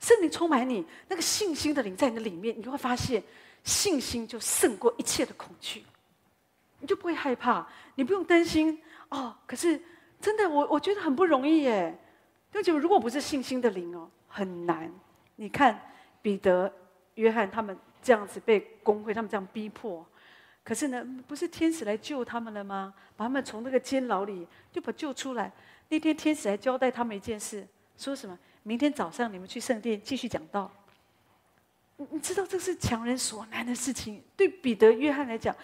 S1: 圣灵充满你，那个信心的灵在你的里面，你会发现信心就胜过一切的恐惧，你就不会害怕，你不用担心哦。可是。真的，我我觉得很不容易耶。就如果不是信心的灵哦，很难。你看彼得、约翰他们这样子被公会，他们这样逼迫，可是呢，不是天使来救他们了吗？把他们从那个监牢里就把救出来。那天天使还交代他们一件事，说什么？明天早上你们去圣殿继续讲道。你你知道这是强人所难的事情。对彼得、约翰来讲，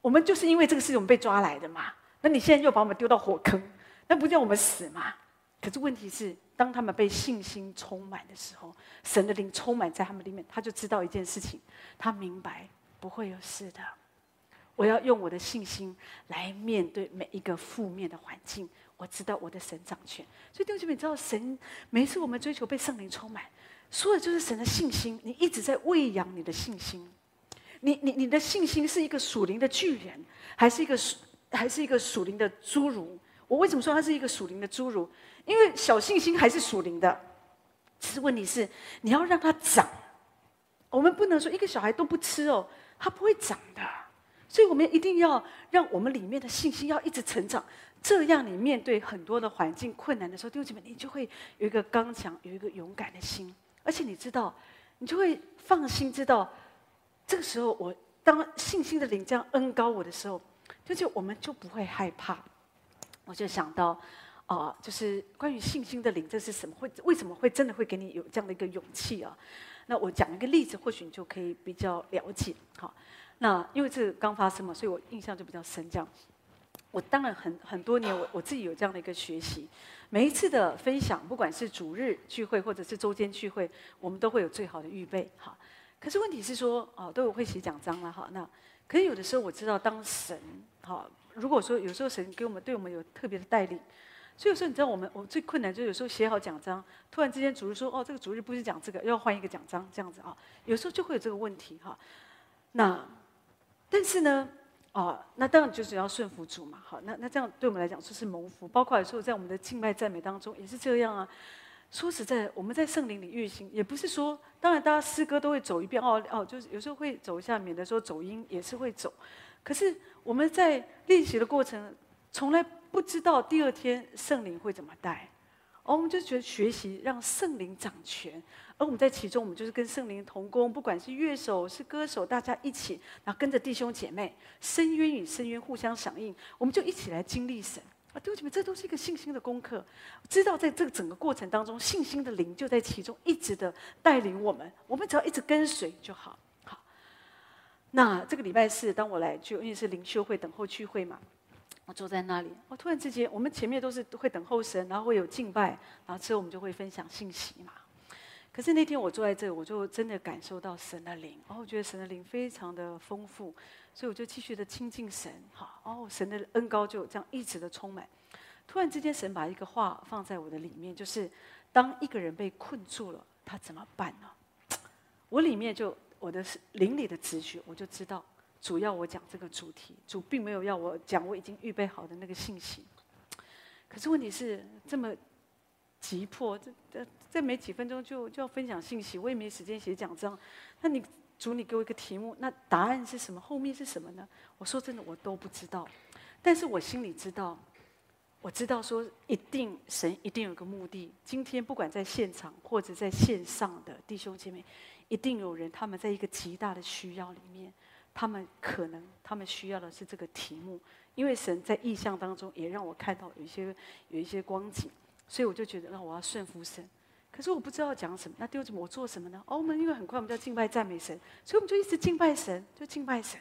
S1: 我们就是因为这个事情我们被抓来的嘛。那你现在又把我们丢到火坑。那不叫我们死吗？可是问题是，当他们被信心充满的时候，神的灵充满在他们里面，他就知道一件事情，他明白不会有事的。我要用我的信心来面对每一个负面的环境。我知道我的神掌权，所以弟兄姐妹，你知道神每一次我们追求被圣灵充满，说的就是神的信心。你一直在喂养你的信心，你你你的信心是一个属灵的巨人，还是一个属还是一个属灵的侏儒？我为什么说它是一个属灵的侏儒？因为小信心还是属灵的，其实问题是你要让它长。我们不能说一个小孩都不吃哦，他不会长的。所以我们一定要让我们里面的信心要一直成长。这样你面对很多的环境困难的时候，弟兄姐妹，你就会有一个刚强，有一个勇敢的心，而且你知道，你就会放心知道，这个时候我当信心的灵这样恩膏我的时候，就就我们就不会害怕。我就想到，啊、就是关于信心的灵，这是什么？会为什么会真的会给你有这样的一个勇气啊？那我讲一个例子，或许你就可以比较了解。好，那因为这刚发生嘛，所以我印象就比较深。这样，我当然很很多年，我我自己有这样的一个学习。每一次的分享，不管是主日聚会或者是周间聚会，我们都会有最好的预备。好，可是问题是说，哦，都有会写讲章了。好，那可是有的时候我知道，当神，好，如果说有时候神给我们对我们有特别的带领。所以有时候你知道，我们我最困难就是有时候写好讲章，突然之间主日说：“哦，这个主日不是讲这个，要换一个讲章，这样子啊。”有时候就会有这个问题哈。那但是呢，啊，那当然就是要顺服主嘛。好，那那这样对我们来讲就是蒙福。包括有时候在我们的敬拜赞美当中也是这样啊。说实在，我们在圣灵里运行，也不是说，当然大家诗歌都会走一遍哦哦，就是有时候会走一下，免得说走音也是会走。可是我们在练习的过程，从来。不知道第二天圣灵会怎么带，而我们就觉得学习让圣灵掌权，而我们在其中，我们就是跟圣灵同工，不管是乐手是歌手，大家一起，然后跟着弟兄姐妹，深渊与深渊互相响应，我们就一起来经历神啊！弟兄姐妹，这都是一个信心的功课。知道在这个整个过程当中，信心的灵就在其中一直的带领我们，我们只要一直跟随就好。好，那这个礼拜四，当我来就因为是灵修会等候聚会嘛。我坐在那里，我突然之间，我们前面都是会等候神，然后会有敬拜，然后之后我们就会分享信息嘛。可是那天我坐在这里，我就真的感受到神的灵，然后我觉得神的灵非常的丰富，所以我就继续的亲近神，好，哦，神的恩膏就这样一直的充满。突然之间，神把一个话放在我的里面，就是当一个人被困住了，他怎么办呢？我里面就我的灵里的直觉，我就知道。主要我讲这个主题，主并没有要我讲我已经预备好的那个信息。可是问题是这么急迫，这这这没几分钟就就要分享信息，我也没时间写讲章。那你主，你给我一个题目，那答案是什么？后面是什么呢？我说真的，我都不知道。但是我心里知道，我知道说一定神一定有个目的。今天不管在现场或者在线上的弟兄姐妹，一定有人他们在一个极大的需要里面。他们可能，他们需要的是这个题目，因为神在异象当中也让我看到有一些有一些光景，所以我就觉得，那我要顺服神。可是我不知道讲什么，那丢什么我做什么呢？哦，我们因为很快我们就要敬拜赞美神，所以我们就一直敬拜神，就敬拜神。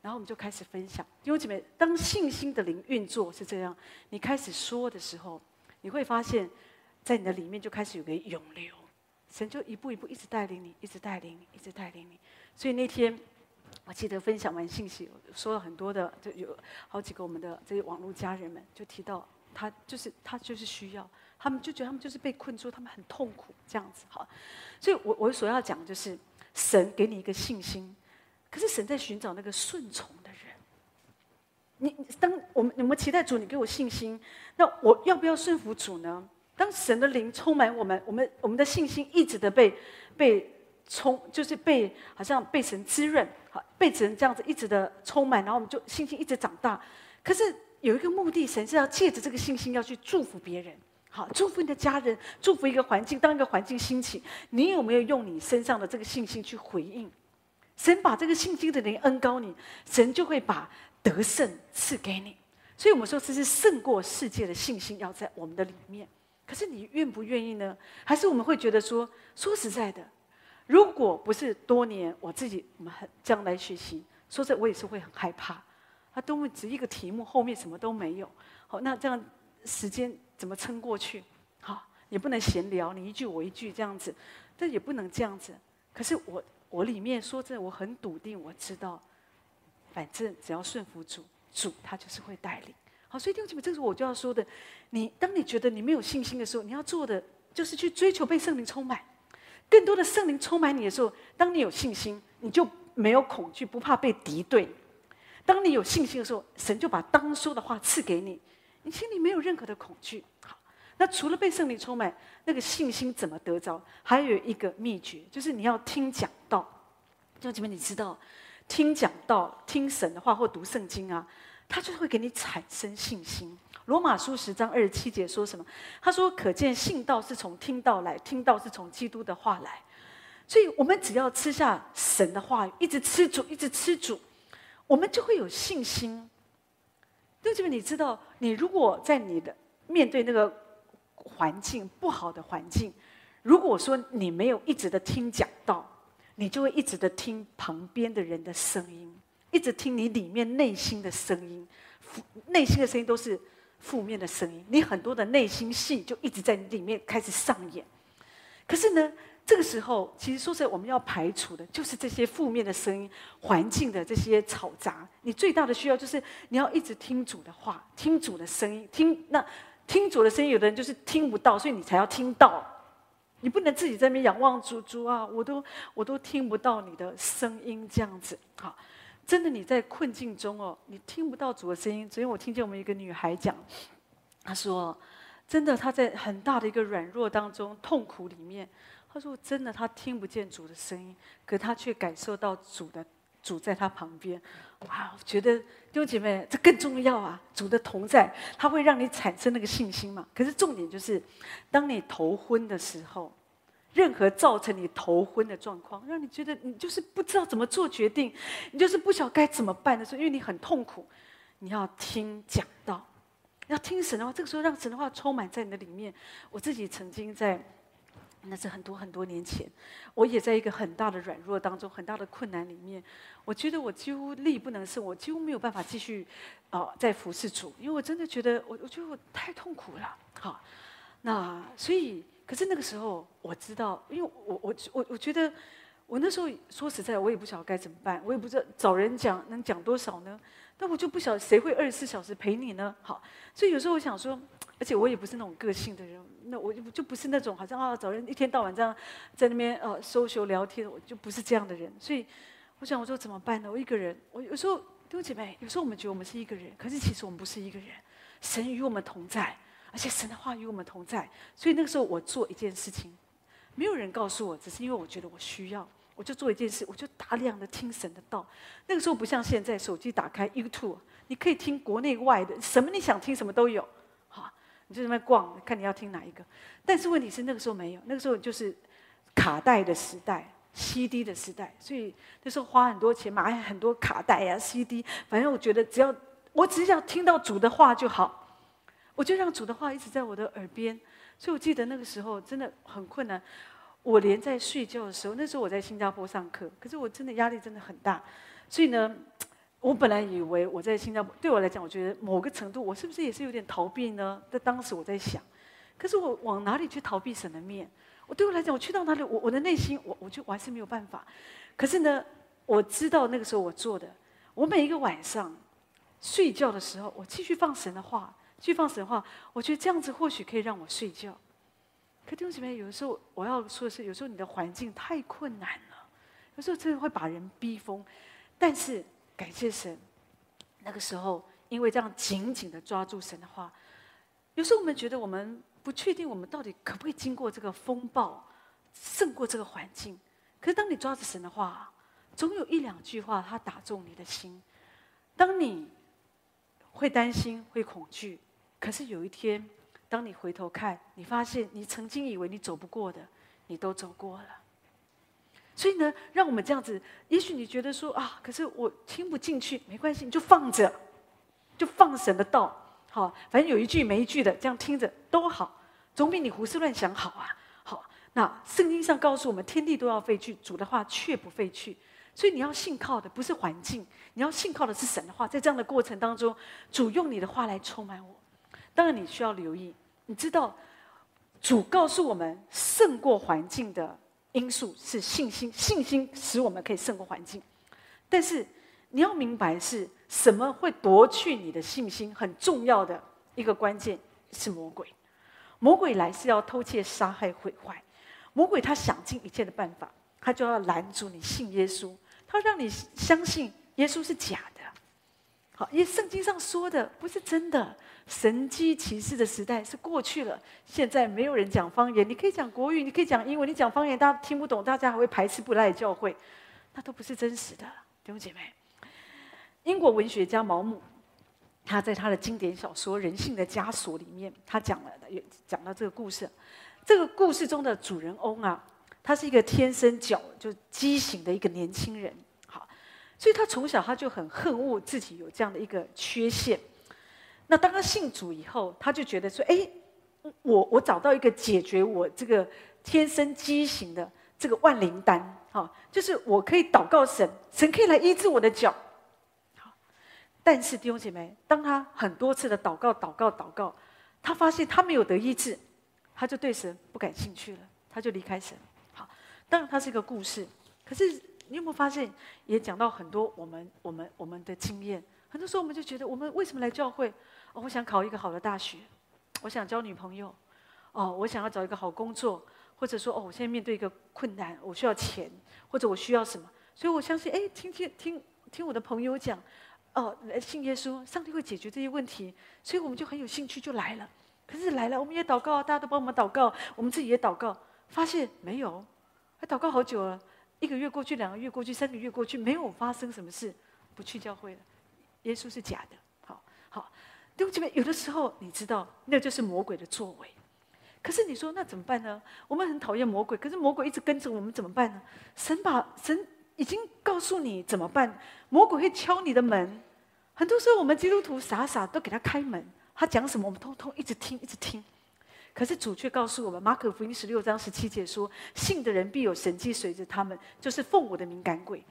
S1: 然后我们就开始分享，因为姐妹，当信心的灵运作是这样，你开始说的时候，你会发现，在你的里面就开始有个涌流，神就一步一步一直带领你，一直带领你，一直带领你。所以那天。我记得分享完信息，说了很多的，就有好几个我们的这些网络家人们就提到，他就是他就是需要，他们就觉得他们就是被困住，他们很痛苦这样子哈。所以我我所要讲就是，神给你一个信心，可是神在寻找那个顺从的人。你当我们我们期待主，你给我信心，那我要不要顺服主呢？当神的灵充满我们，我们我们的信心一直的被被。充就是被好像被神滋润，好被神这样子一直的充满，然后我们就信心一直长大。可是有一个目的，神是要借着这个信心要去祝福别人，好祝福你的家人，祝福一个环境。当一个环境兴起，你有没有用你身上的这个信心去回应？神把这个信心的灵恩膏你，神就会把得胜赐给你。所以我们说这是胜过世界的信心要在我们的里面。可是你愿不愿意呢？还是我们会觉得说，说实在的？如果不是多年我自己我们很将来学习，说这我也是会很害怕。他都会只一个题目，后面什么都没有。好，那这样时间怎么撑过去？好，也不能闲聊，你一句我一句这样子，这也不能这样子。可是我我里面说真的，我很笃定，我知道，反正只要顺服主，主他就是会带领。好，所以弟兄姐妹，这是我就要说的。你当你觉得你没有信心的时候，你要做的就是去追求被圣灵充满。更多的圣灵充满你的时候，当你有信心，你就没有恐惧，不怕被敌对。当你有信心的时候，神就把当说的话赐给你，你心里没有任何的恐惧。好，那除了被圣灵充满，那个信心怎么得着？还有一个秘诀，就是你要听讲道。弟兄姐妹，你知道，听讲道、听神的话或读圣经啊，它就会给你产生信心。罗马书十章二十七节说什么？他说：“可见信道是从听道来，听道是从基督的话来。”所以，我们只要吃下神的话语，一直吃主，一直吃主，我们就会有信心。弟兄姊妹，你知道，你如果在你的面对那个环境不好的环境，如果说你没有一直的听讲道，你就会一直的听旁边的人的声音，一直听你里面内心的声音，内心的声音都是负面的声音，你很多的内心戏就一直在里面开始上演。可是呢，这个时候其实说实在，我们要排除的就是这些负面的声音、环境的这些嘈杂。你最大的需要就是你要一直听主的话，听主的声音，听那听主的声音。有的人就是听不到，所以你才要听到。你不能自己在那边仰望主主啊！我都我都听不到你的声音，这样子。好，真的你在困境中哦，你听不到主的声音。昨天我听见我们一个女孩讲，她说，真的她在很大的一个软弱当中，痛苦里面，他说真的他听不见主的声音，可他却感受到主的主在他旁边。哇，我觉得弟兄姐妹这更重要啊！主的同在，它会让你产生那个信心嘛。可是重点就是，当你头昏的时候，任何造成你头昏的状况，让你觉得你就是不知道怎么做决定，你就是不晓该怎么办的时候，因为你很痛苦，你要听讲道，要听神的话。这个时候，让神的话充满在你的里面。我自己曾经在。那是很多很多年前，我也在一个很大的软弱当中，很大的困难里面。我觉得我几乎力不能胜，我几乎没有办法继续啊、在服侍主，因为我真的觉得我我觉得我太痛苦了。好，那所以，可是那个时候我知道，因为我我我我觉得我那时候说实在，我也不晓得该怎么办，我也不知道找人讲能讲多少呢。但我就不晓得谁会二十四小时陪你呢？好，所以有时候我想说。而且我也不是那种个性的人，那我就就不是那种好像啊找人一天到晚这样在那边呃收学聊天，我就不是这样的人。所以我想我说怎么办呢？我一个人，我有时候弟兄姐妹，有时候我们觉得我们是一个人，可是其实我们不是一个人，神与我们同在，而且神的话与我们同在。所以那个时候我做一件事情，没有人告诉我，只是因为我觉得我需要，我就做一件事，我就大量的听神的道。那个时候不像现在，手机打开 YouTube，你可以听国内外的，什么你想听什么都有。你就在那边逛，看你要听哪一个。但是问题是那个时候没有，那个时候就是卡带的时代，CD 的时代，所以那时候花很多钱买很多卡带呀、CD。反正我觉得只要我只要听到主的话就好，我就让主的话一直在我的耳边。所以我记得那个时候真的很困难，我连在睡觉的时候，那时候我在新加坡上课，可是我真的压力真的很大，所以呢。我本来以为我在新加坡，对我来讲，我觉得某个程度，我是不是也是有点逃避呢？在当时我在想，可是我往哪里去逃避神的面？我对我来讲，我去到哪里，我我的内心，我我就我还是没有办法。可是呢，我知道那个时候我做的，我每一个晚上睡觉的时候，我继续放神的话，继续放神的话，我觉得这样子或许可以让我睡觉。可弟兄姊妹，有的时候我要说的是，有时候你的环境太困难了，有时候真的会把人逼疯，但是。感谢神，那个时候因为这样紧紧的抓住神的话，有时候我们觉得我们不确定我们到底可不可以经过这个风暴，胜过这个环境。可是当你抓着神的话，总有一两句话它打中你的心。当你会担心、会恐惧，可是有一天，当你回头看，你发现你曾经以为你走不过的，你都走过了。所以呢，让我们这样子。也许你觉得说啊，可是我听不进去，没关系，你就放着，就放神的道，好，反正有一句没一句的，这样听着都好，总比你胡思乱想好啊。好，那圣经上告诉我们，天地都要废去，主的话却不废去。所以你要信靠的不是环境，你要信靠的是神的话。在这样的过程当中，主用你的话来充满我。当然，你需要留意，你知道，主告诉我们胜过环境的。因素是信心，信心使我们可以胜过环境。但是你要明白是什么会夺去你的信心，很重要的一个关键是魔鬼。魔鬼来是要偷窃、杀害、毁坏。魔鬼他想尽一切的办法，他就要拦住你信耶稣，他让你相信耶稣是假的。好，因为圣经上说的不是真的。神迹奇事的时代是过去了，现在没有人讲方言。你可以讲国语，你可以讲英文，你讲方言大家听不懂，大家还会排斥不来教会，那都不是真实的，弟兄姐妹。英国文学家毛姆他在他的经典小说《人性的枷锁》里面，他讲了有讲到这个故事。这个故事中的主人翁啊，他是一个天生脚就畸形的一个年轻人。所以他从小他就很恨恶自己有这样的一个缺陷。那当他信主以后，他就觉得说：“哎，我我找到一个解决我这个天生畸形的这个万灵丹，哈，就是我可以祷告神，神可以来医治我的脚。”好，但是弟兄姐妹，当他很多次的祷告、祷告、祷告，他发现他没有得医治，他就对神不感兴趣了，他就离开神。好，当然他是一个故事，可是你有没有发现，也讲到很多我们、我们、我们的经验。很多时候我们就觉得，我们为什么来教会？哦，我想考一个好的大学，我想交女朋友，哦，我想要找一个好工作，或者说，哦，我现在面对一个困难，我需要钱，或者我需要什么？所以我相信，哎，听听听听我的朋友讲，哦，信耶稣，上帝会解决这些问题，所以我们就很有兴趣就来了。可是来了，我们也祷告，大家都帮我们祷告，我们自己也祷告，发现没有，还祷告好久了，一个月过去，两个月过去，三个月过去，没有发生什么事，不去教会了。耶稣是假的，好好。弟兄姐妹，有的时候你知道，那就是魔鬼的作为。可是你说那怎么办呢？我们很讨厌魔鬼，可是魔鬼一直跟着我们，怎么办呢？神把神已经告诉你怎么办。魔鬼会敲你的门，很多时候我们基督徒傻傻都给他开门，他讲什么我们通通一直听，一直听。可是主却告诉我们，马可福音十六章十七节说：“信的人必有神迹随着他们，就是奉我的名赶鬼。”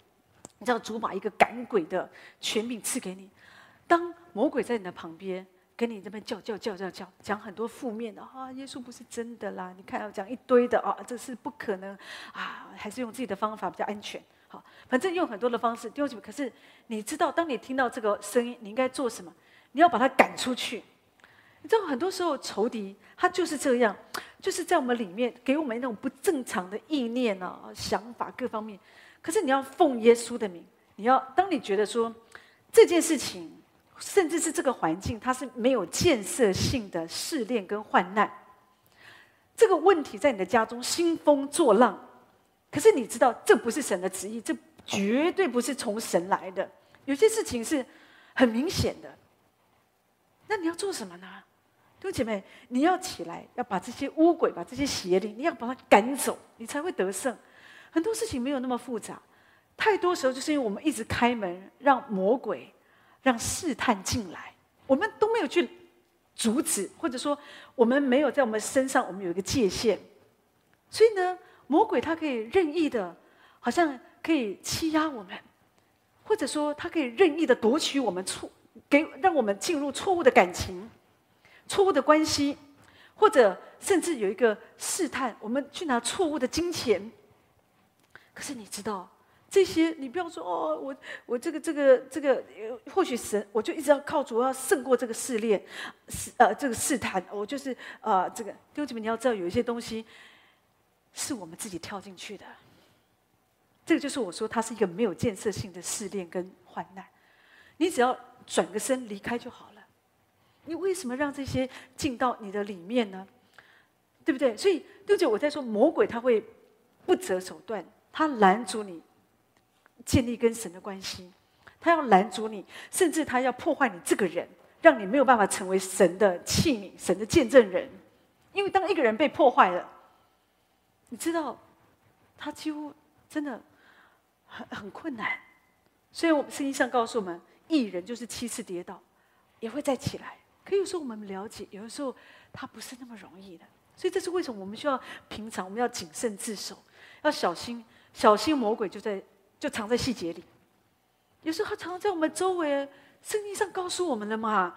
S1: 你知道主把一个赶鬼的权柄赐给你。当魔鬼在你的旁边，跟你这边叫叫叫叫叫，讲很多负面的啊，耶稣不是真的啦！你看要讲一堆的啊，这是不可能啊，还是用自己的方法比较安全。好，反正用很多的方式丢弃。可是你知道，当你听到这个声音，你应该做什么？你要把它赶出去。你知道，很多时候仇敌他就是这样，就是在我们里面给我们那种不正常的意念啊、想法各方面。可是你要奉耶稣的名，你要当你觉得说这件事情。甚至是这个环境，它是没有建设性的试炼跟患难。这个问题在你的家中兴风作浪，可是你知道这不是神的旨意，这绝对不是从神来的。有些事情是很明显的，那你要做什么呢？弟兄姐妹，你要起来，要把这些污鬼、把这些邪灵，你要把它赶走，你才会得胜。很多事情没有那么复杂，太多时候就是因为我们一直开门，让魔鬼。让试探进来，我们都没有去阻止，或者说我们没有在我们身上，我们有一个界限。所以呢，魔鬼他可以任意的，好像可以欺压我们，或者说他可以任意的夺取我们错，给让我们进入错误的感情、错误的关系，或者甚至有一个试探，我们去拿错误的金钱。可是你知道？这些你不要说哦，我我这个这个这个，或许神我就一直要靠主，要胜过这个试炼，试呃这个试探，我就是呃这个弟兄姐妹，你要知道有一些东西是我们自己跳进去的，这个就是我说它是一个没有建设性的试炼跟患难，你只要转个身离开就好了。你为什么让这些进到你的里面呢？对不对？所以弟兄姐，我在说魔鬼他会不择手段，他拦阻你。建立跟神的关系，他要拦阻你，甚至他要破坏你这个人，让你没有办法成为神的器皿、神的见证人。因为当一个人被破坏了，你知道，他几乎真的很很困难。所以我们圣经上告诉我们，一人就是七次跌倒，也会再起来。可有时候我们了解，有的时候他不是那么容易的。所以这是为什么我们需要平常我们要谨慎自守，要小心，小心魔鬼就在。就藏在细节里，有时候他藏在我们周围。圣经上告诉我们了嘛？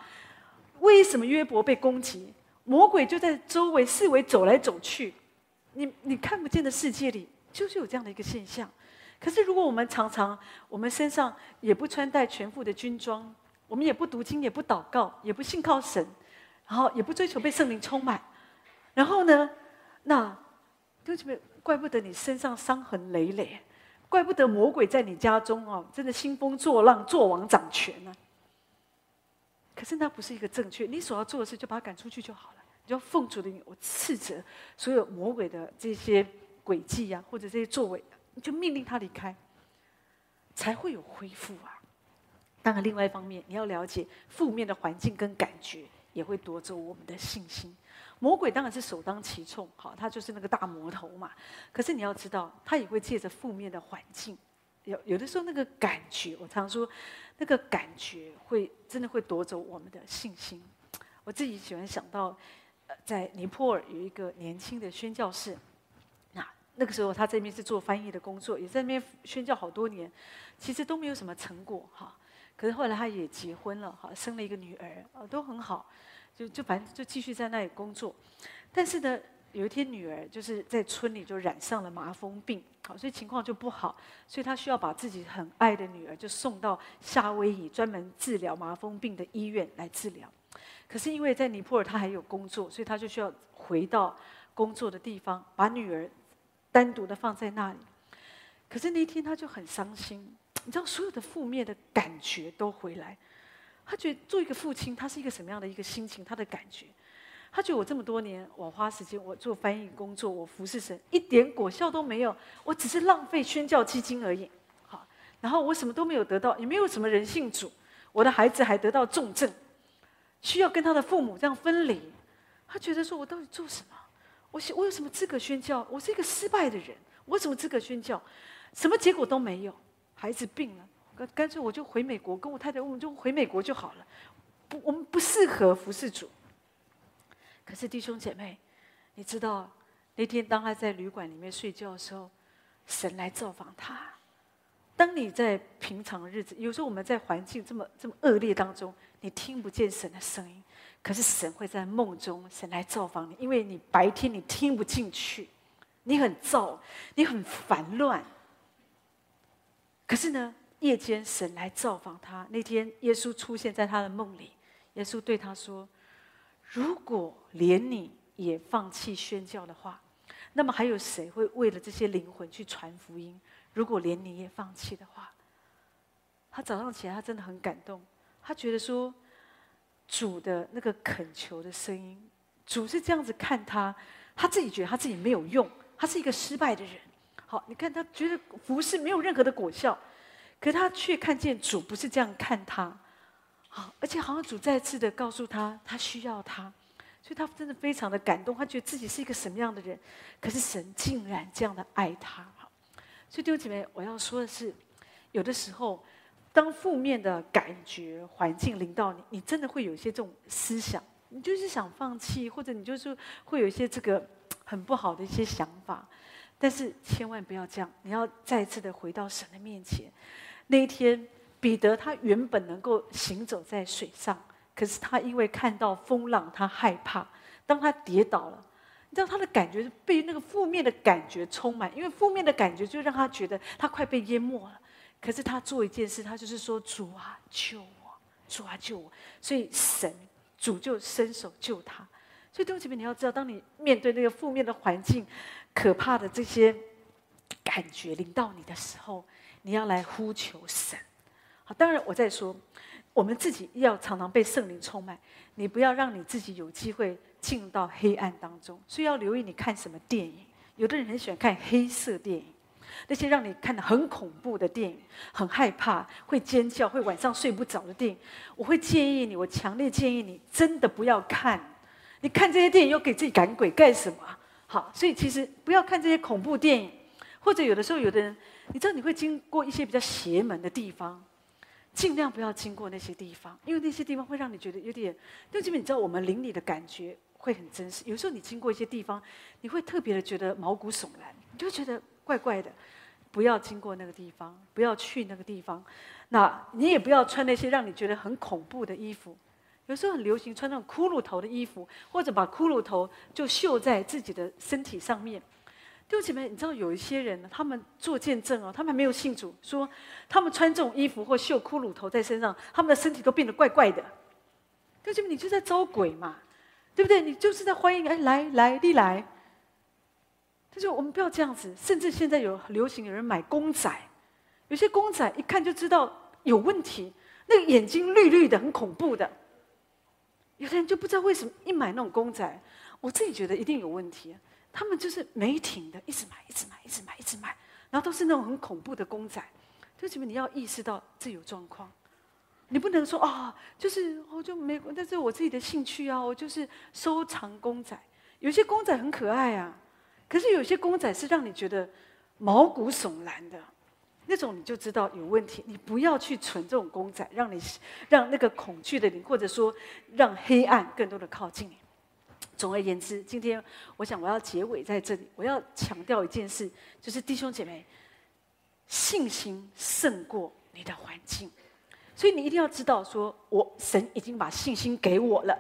S1: 为什么约伯被攻击？魔鬼就在周围四围走来走去，你你看不见的世界里，就是有这样的一个现象。可是如果我们常常，我们身上也不穿戴全副的军装，我们也不读经，也不祷告，也不信靠神，然后也不追求被圣灵充满，然后呢，那对不起，怪不得你身上伤痕累累。怪不得魔鬼在你家中哦，真的兴风作浪、作王掌权呢、可是那不是一个正确，你所要做的事就把他赶出去就好了。你要奉主的名，我斥责所有魔鬼的这些诡计呀，或者这些作为，你就命令他离开，才会有恢复啊。当然，另外一方面，你要了解负面的环境跟感觉也会夺走我们的信心。魔鬼当然是首当其冲，好，他就是那个大魔头嘛。可是你要知道，他也会借着负面的环境，有有的时候那个感觉，我常说，那个感觉会真的会夺走我们的信心。我自己喜欢想到，在尼泊尔有一个年轻的宣教士，那那个时候他这边是做翻译的工作，也在那边宣教好多年，其实都没有什么成果哈。可是后来他也结婚了哈，生了一个女儿啊，都很好。就就反正就继续在那里工作，但是呢，有一天女儿就是在村里就染上了麻风病，好，所以情况就不好，所以他需要把自己很爱的女儿就送到夏威夷专门治疗麻风病的医院来治疗。可是因为在尼泊尔他还有工作，所以他就需要回到工作的地方，把女儿单独的放在那里。可是那一天他就很伤心，你知道所有的负面的感觉都回来。他觉得做一个父亲，他是一个什么样的一个心情？他的感觉，他觉得我这么多年，我花时间，我做翻译工作，我服侍神，一点果效都没有，我只是浪费宣教基金而已。好，然后我什么都没有得到，也没有什么人信主，我的孩子还得到重症，需要跟他的父母这样分离。他觉得说，我到底做什么？我我有什么资格宣教？我是一个失败的人，我有什么资格宣教？什么结果都没有，孩子病了。干干脆我就回美国，跟我太太，我们就回美国就好了。不，我们不适合服侍主。可是弟兄姐妹，你知道那天当他在旅馆里面睡觉的时候，神来造访他。当你在平常日子，有时候我们在环境这么这么恶劣当中，你听不见神的声音，可是神会在梦中，神来造访你，因为你白天你听不进去，你很躁，你很烦乱。可是呢？夜间，神来造访他。那天，耶稣出现在他的梦里。耶稣对他说：“如果连你也放弃宣教的话，那么还有谁会为了这些灵魂去传福音？如果连你也放弃的话，他早上起来，他真的很感动。他觉得说，主的那个恳求的声音，主是这样子看他，他自己觉得他自己没有用，他是一个失败的人。好，你看他觉得服侍没有任何的果效。”可他却看见主不是这样看他，好，而且好像主再次的告诉他，他需要他，所以他真的非常的感动，他觉得自己是一个什么样的人，可是神竟然这样的爱他，好，所以弟兄姐妹，我要说的是，有的时候，当负面的感觉环境临到你，你真的会有一些这种思想，你就是想放弃，或者你就是会有一些这个很不好的一些想法，但是千万不要这样，你要再次的回到神的面前。那一天，彼得他原本能够行走在水上，可是他因为看到风浪，他害怕。当他跌倒了，你知道他的感觉是被那个负面的感觉充满，因为负面的感觉就让他觉得他快被淹没了。可是他做一件事，他就是说：“主啊，救我！主啊，救我！”所以神主就伸手救他。所以弟兄姐妹，你要知道，当你面对那个负面的环境、可怕的这些感觉临到你的时候，你要来呼求神，好，当然我在说，我们自己要常常被圣灵充满。你不要让你自己有机会进入到黑暗当中，所以要留意你看什么电影。有的人很喜欢看黑色电影，那些让你看得很恐怖的电影，很害怕、会尖叫、会晚上睡不着的电影。我会建议你，我强烈建议你，真的不要看。你看这些电影又给自己赶鬼干什么？好，所以其实不要看这些恐怖电影，或者有的时候有的人。你知道你会经过一些比较邪门的地方，尽量不要经过那些地方，因为那些地方会让你觉得有点。就基本你知道，我们灵里的感觉会很真实。有时候你经过一些地方，你会特别的觉得毛骨悚然，你就觉得怪怪的。不要经过那个地方，不要去那个地方。那你也不要穿那些让你觉得很恐怖的衣服。有时候很流行穿那种骷髅头的衣服，或者把骷髅头就绣在自己的身体上面。弟兄姐妹，你知道有一些人呢，他们做见证哦，他们还没有信主，说他们穿这种衣服或绣骷髅头在身上，他们的身体都变得怪怪的。弟兄姐妹，你就在招鬼嘛，对不对？你就是在欢迎，哎，来来，你来。他说：“我们不要这样子。”甚至现在有流行有人买公仔，有些公仔一看就知道有问题，那个眼睛绿绿的，很恐怖的。有的人就不知道为什么一买那种公仔，我自己觉得一定有问题。他们就是没停的，一直买，一直买，一直买，一直买，然后都是那种很恐怖的公仔。就什么你要意识到这有状况，你不能说啊，就是我就没，但是我自己的兴趣啊，我就是收藏公仔。有些公仔很可爱啊，可是有些公仔是让你觉得毛骨悚然的，那种你就知道有问题。你不要去存这种公仔，让你让那个恐惧的你，或者说让黑暗更多的靠近你。总而言之，今天我想我要结尾在这里，我要强调一件事，就是弟兄姐妹，信心胜过你的环境。所以你一定要知道，说我神已经把信心给我了，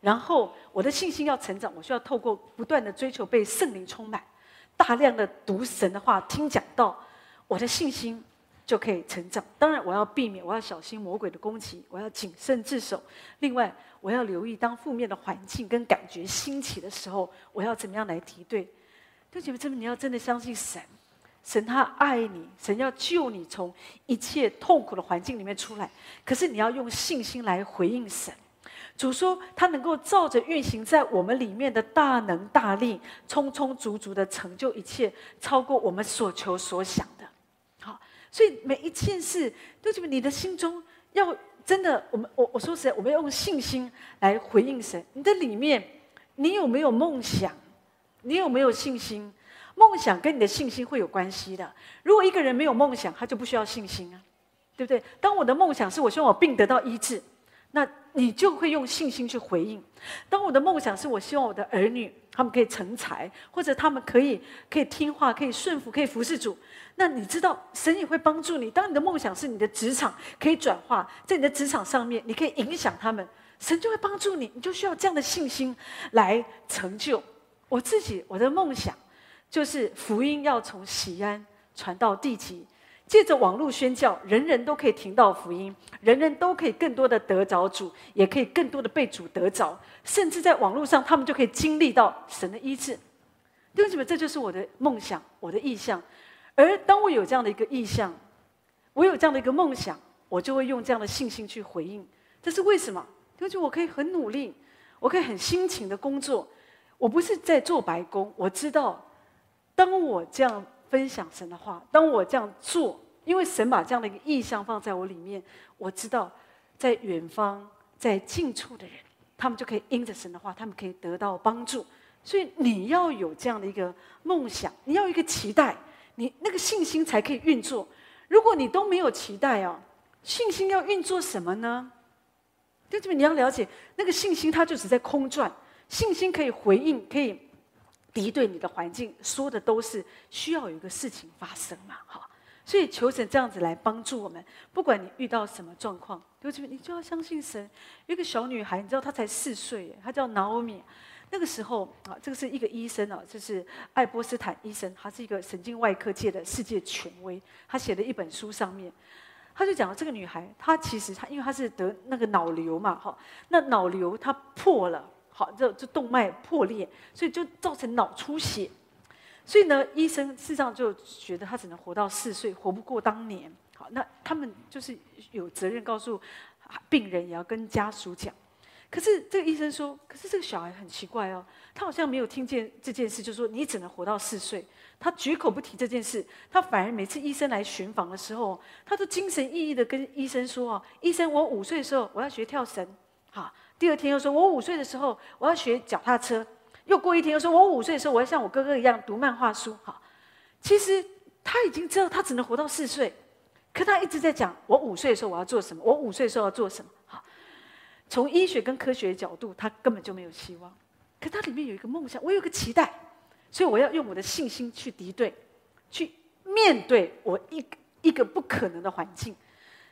S1: 然后我的信心要成长，我需要透过不断的追求被圣灵充满，大量的读神的话、听讲道，我的信心就可以成长。当然，我要避免，我要小心魔鬼的攻击，我要谨慎自守。另外，我要留意当负面的环境跟感觉兴起的时候，我要怎么样来敌对？弟兄姐妹，这你要真的相信神。神他爱你，神要救你从一切痛苦的环境里面出来。可是你要用信心来回应神。主说他能够照着运行在我们里面的大能大力，充充足足的成就一切，超过我们所求所想。所以每一件事，都是你的心中要真的，我们我我说实在，我们要用信心来回应神。你的里面，你有没有梦想？你有没有信心？梦想跟你的信心会有关系的。如果一个人没有梦想，他就不需要信心啊，对不对？当我的梦想是我希望我病得到医治，那你就会用信心去回应。当我的梦想是我希望我的儿女他们可以成才，或者他们可以可以听话、可以顺服、可以服侍主，那你知道神也会帮助你。当你的梦想是你的职场可以转化，在你的职场上面你可以影响他们，神就会帮助你。你就需要这样的信心来成就。我自己我的梦想。就是福音要从锡安传到地极，借着网络宣教，人人都可以听到福音，人人都可以更多的得着主，也可以更多的被主得着，甚至在网络上，他们就可以经历到神的医治。弟兄姊妹，这就是我的梦想，我的意向。而当我有这样的一个意向，我有这样的一个梦想，我就会用这样的信心去回应。这是为什么？因为我可以很努力，我可以很辛勤的工作，我不是在做白工，我知道。当我这样分享神的话，当我这样做，因为神把这样的一个意向放在我里面，我知道在远方、在近处的人，他们就可以因着神的话，他们可以得到帮助。所以你要有这样的一个梦想，你要有一个期待，你那个信心才可以运作。如果你都没有期待哦，信心要运作什么呢？弟兄们，你要了解，那个信心它就只在空转，信心可以回应，可以。敌对你的环境说的都是需要有一个事情发生嘛，哈，所以求神这样子来帮助我们。不管你遇到什么状况，对不对？你就要相信神。一个小女孩，你知道她才四岁，她叫 Naomi。那个时候啊，这个是一个医生啊，就是爱波斯坦医生，他是一个神经外科界的世界权威。他写的一本书上面，他就讲了这个女孩，她其实她因为她是得那个脑瘤嘛，哈，那脑瘤它破了。好，这这动脉破裂，所以就造成脑出血。所以呢，医生事实上就觉得他只能活到四岁，活不过当年。好，那他们就是有责任告诉病人，也要跟家属讲。可是这个医生说，可是这个小孩很奇怪哦，他好像没有听见这件事，就说你只能活到四岁，他绝口不提这件事。他反而每次医生来巡访的时候，他都精神奕奕的跟医生说：“哦，医生，我五岁的时候我要学跳绳。”好。第二天又说，我五岁的时候我要学脚踏车。又过一天又说，我五岁的时候我要像我哥哥一样读漫画书。哈，其实他已经知道他只能活到四岁，可他一直在讲我五岁的时候我要做什么，我五岁的时候要做什么。哈，从医学跟科学的角度，他根本就没有希望。可他里面有一个梦想，我有个期待，所以我要用我的信心去敌对，去面对我一一个不可能的环境。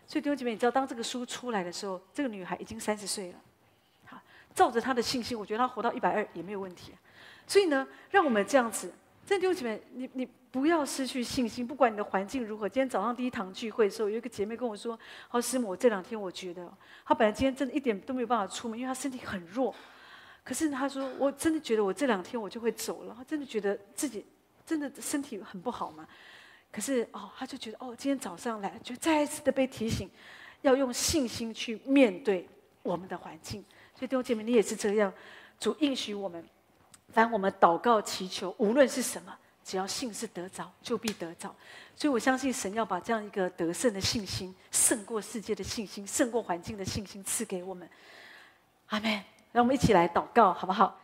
S1: 所以弟兄姐妹，你知道当这个书出来的时候，这个女孩已经三十岁了。照着他的信心，我觉得他活到一百二也没有问题。所以呢，让我们这样子，在弟兄姐妹，你你不要失去信心，不管你的环境如何。今天早上第一堂聚会的时候，有一个姐妹跟我说：“好，师母，我这两天我觉得，她本来今天真的一点都没有办法出门，因为她身体很弱。可是她说，我真的觉得我这两天我就会走了，她真的觉得自己真的身体很不好嘛。可是哦，她就觉得哦，今天早上来就再一次的被提醒，要用信心去面对我们的环境。”所以弟兄姐妹，你也是这样。主应许我们，凡我们祷告祈求，无论是什么，只要信是得着，就必得着。所以我相信神要把这样一个得胜的信心，胜过世界的信心，胜过环境的信心赐给我们。阿门。让我们一起来祷告，好不好？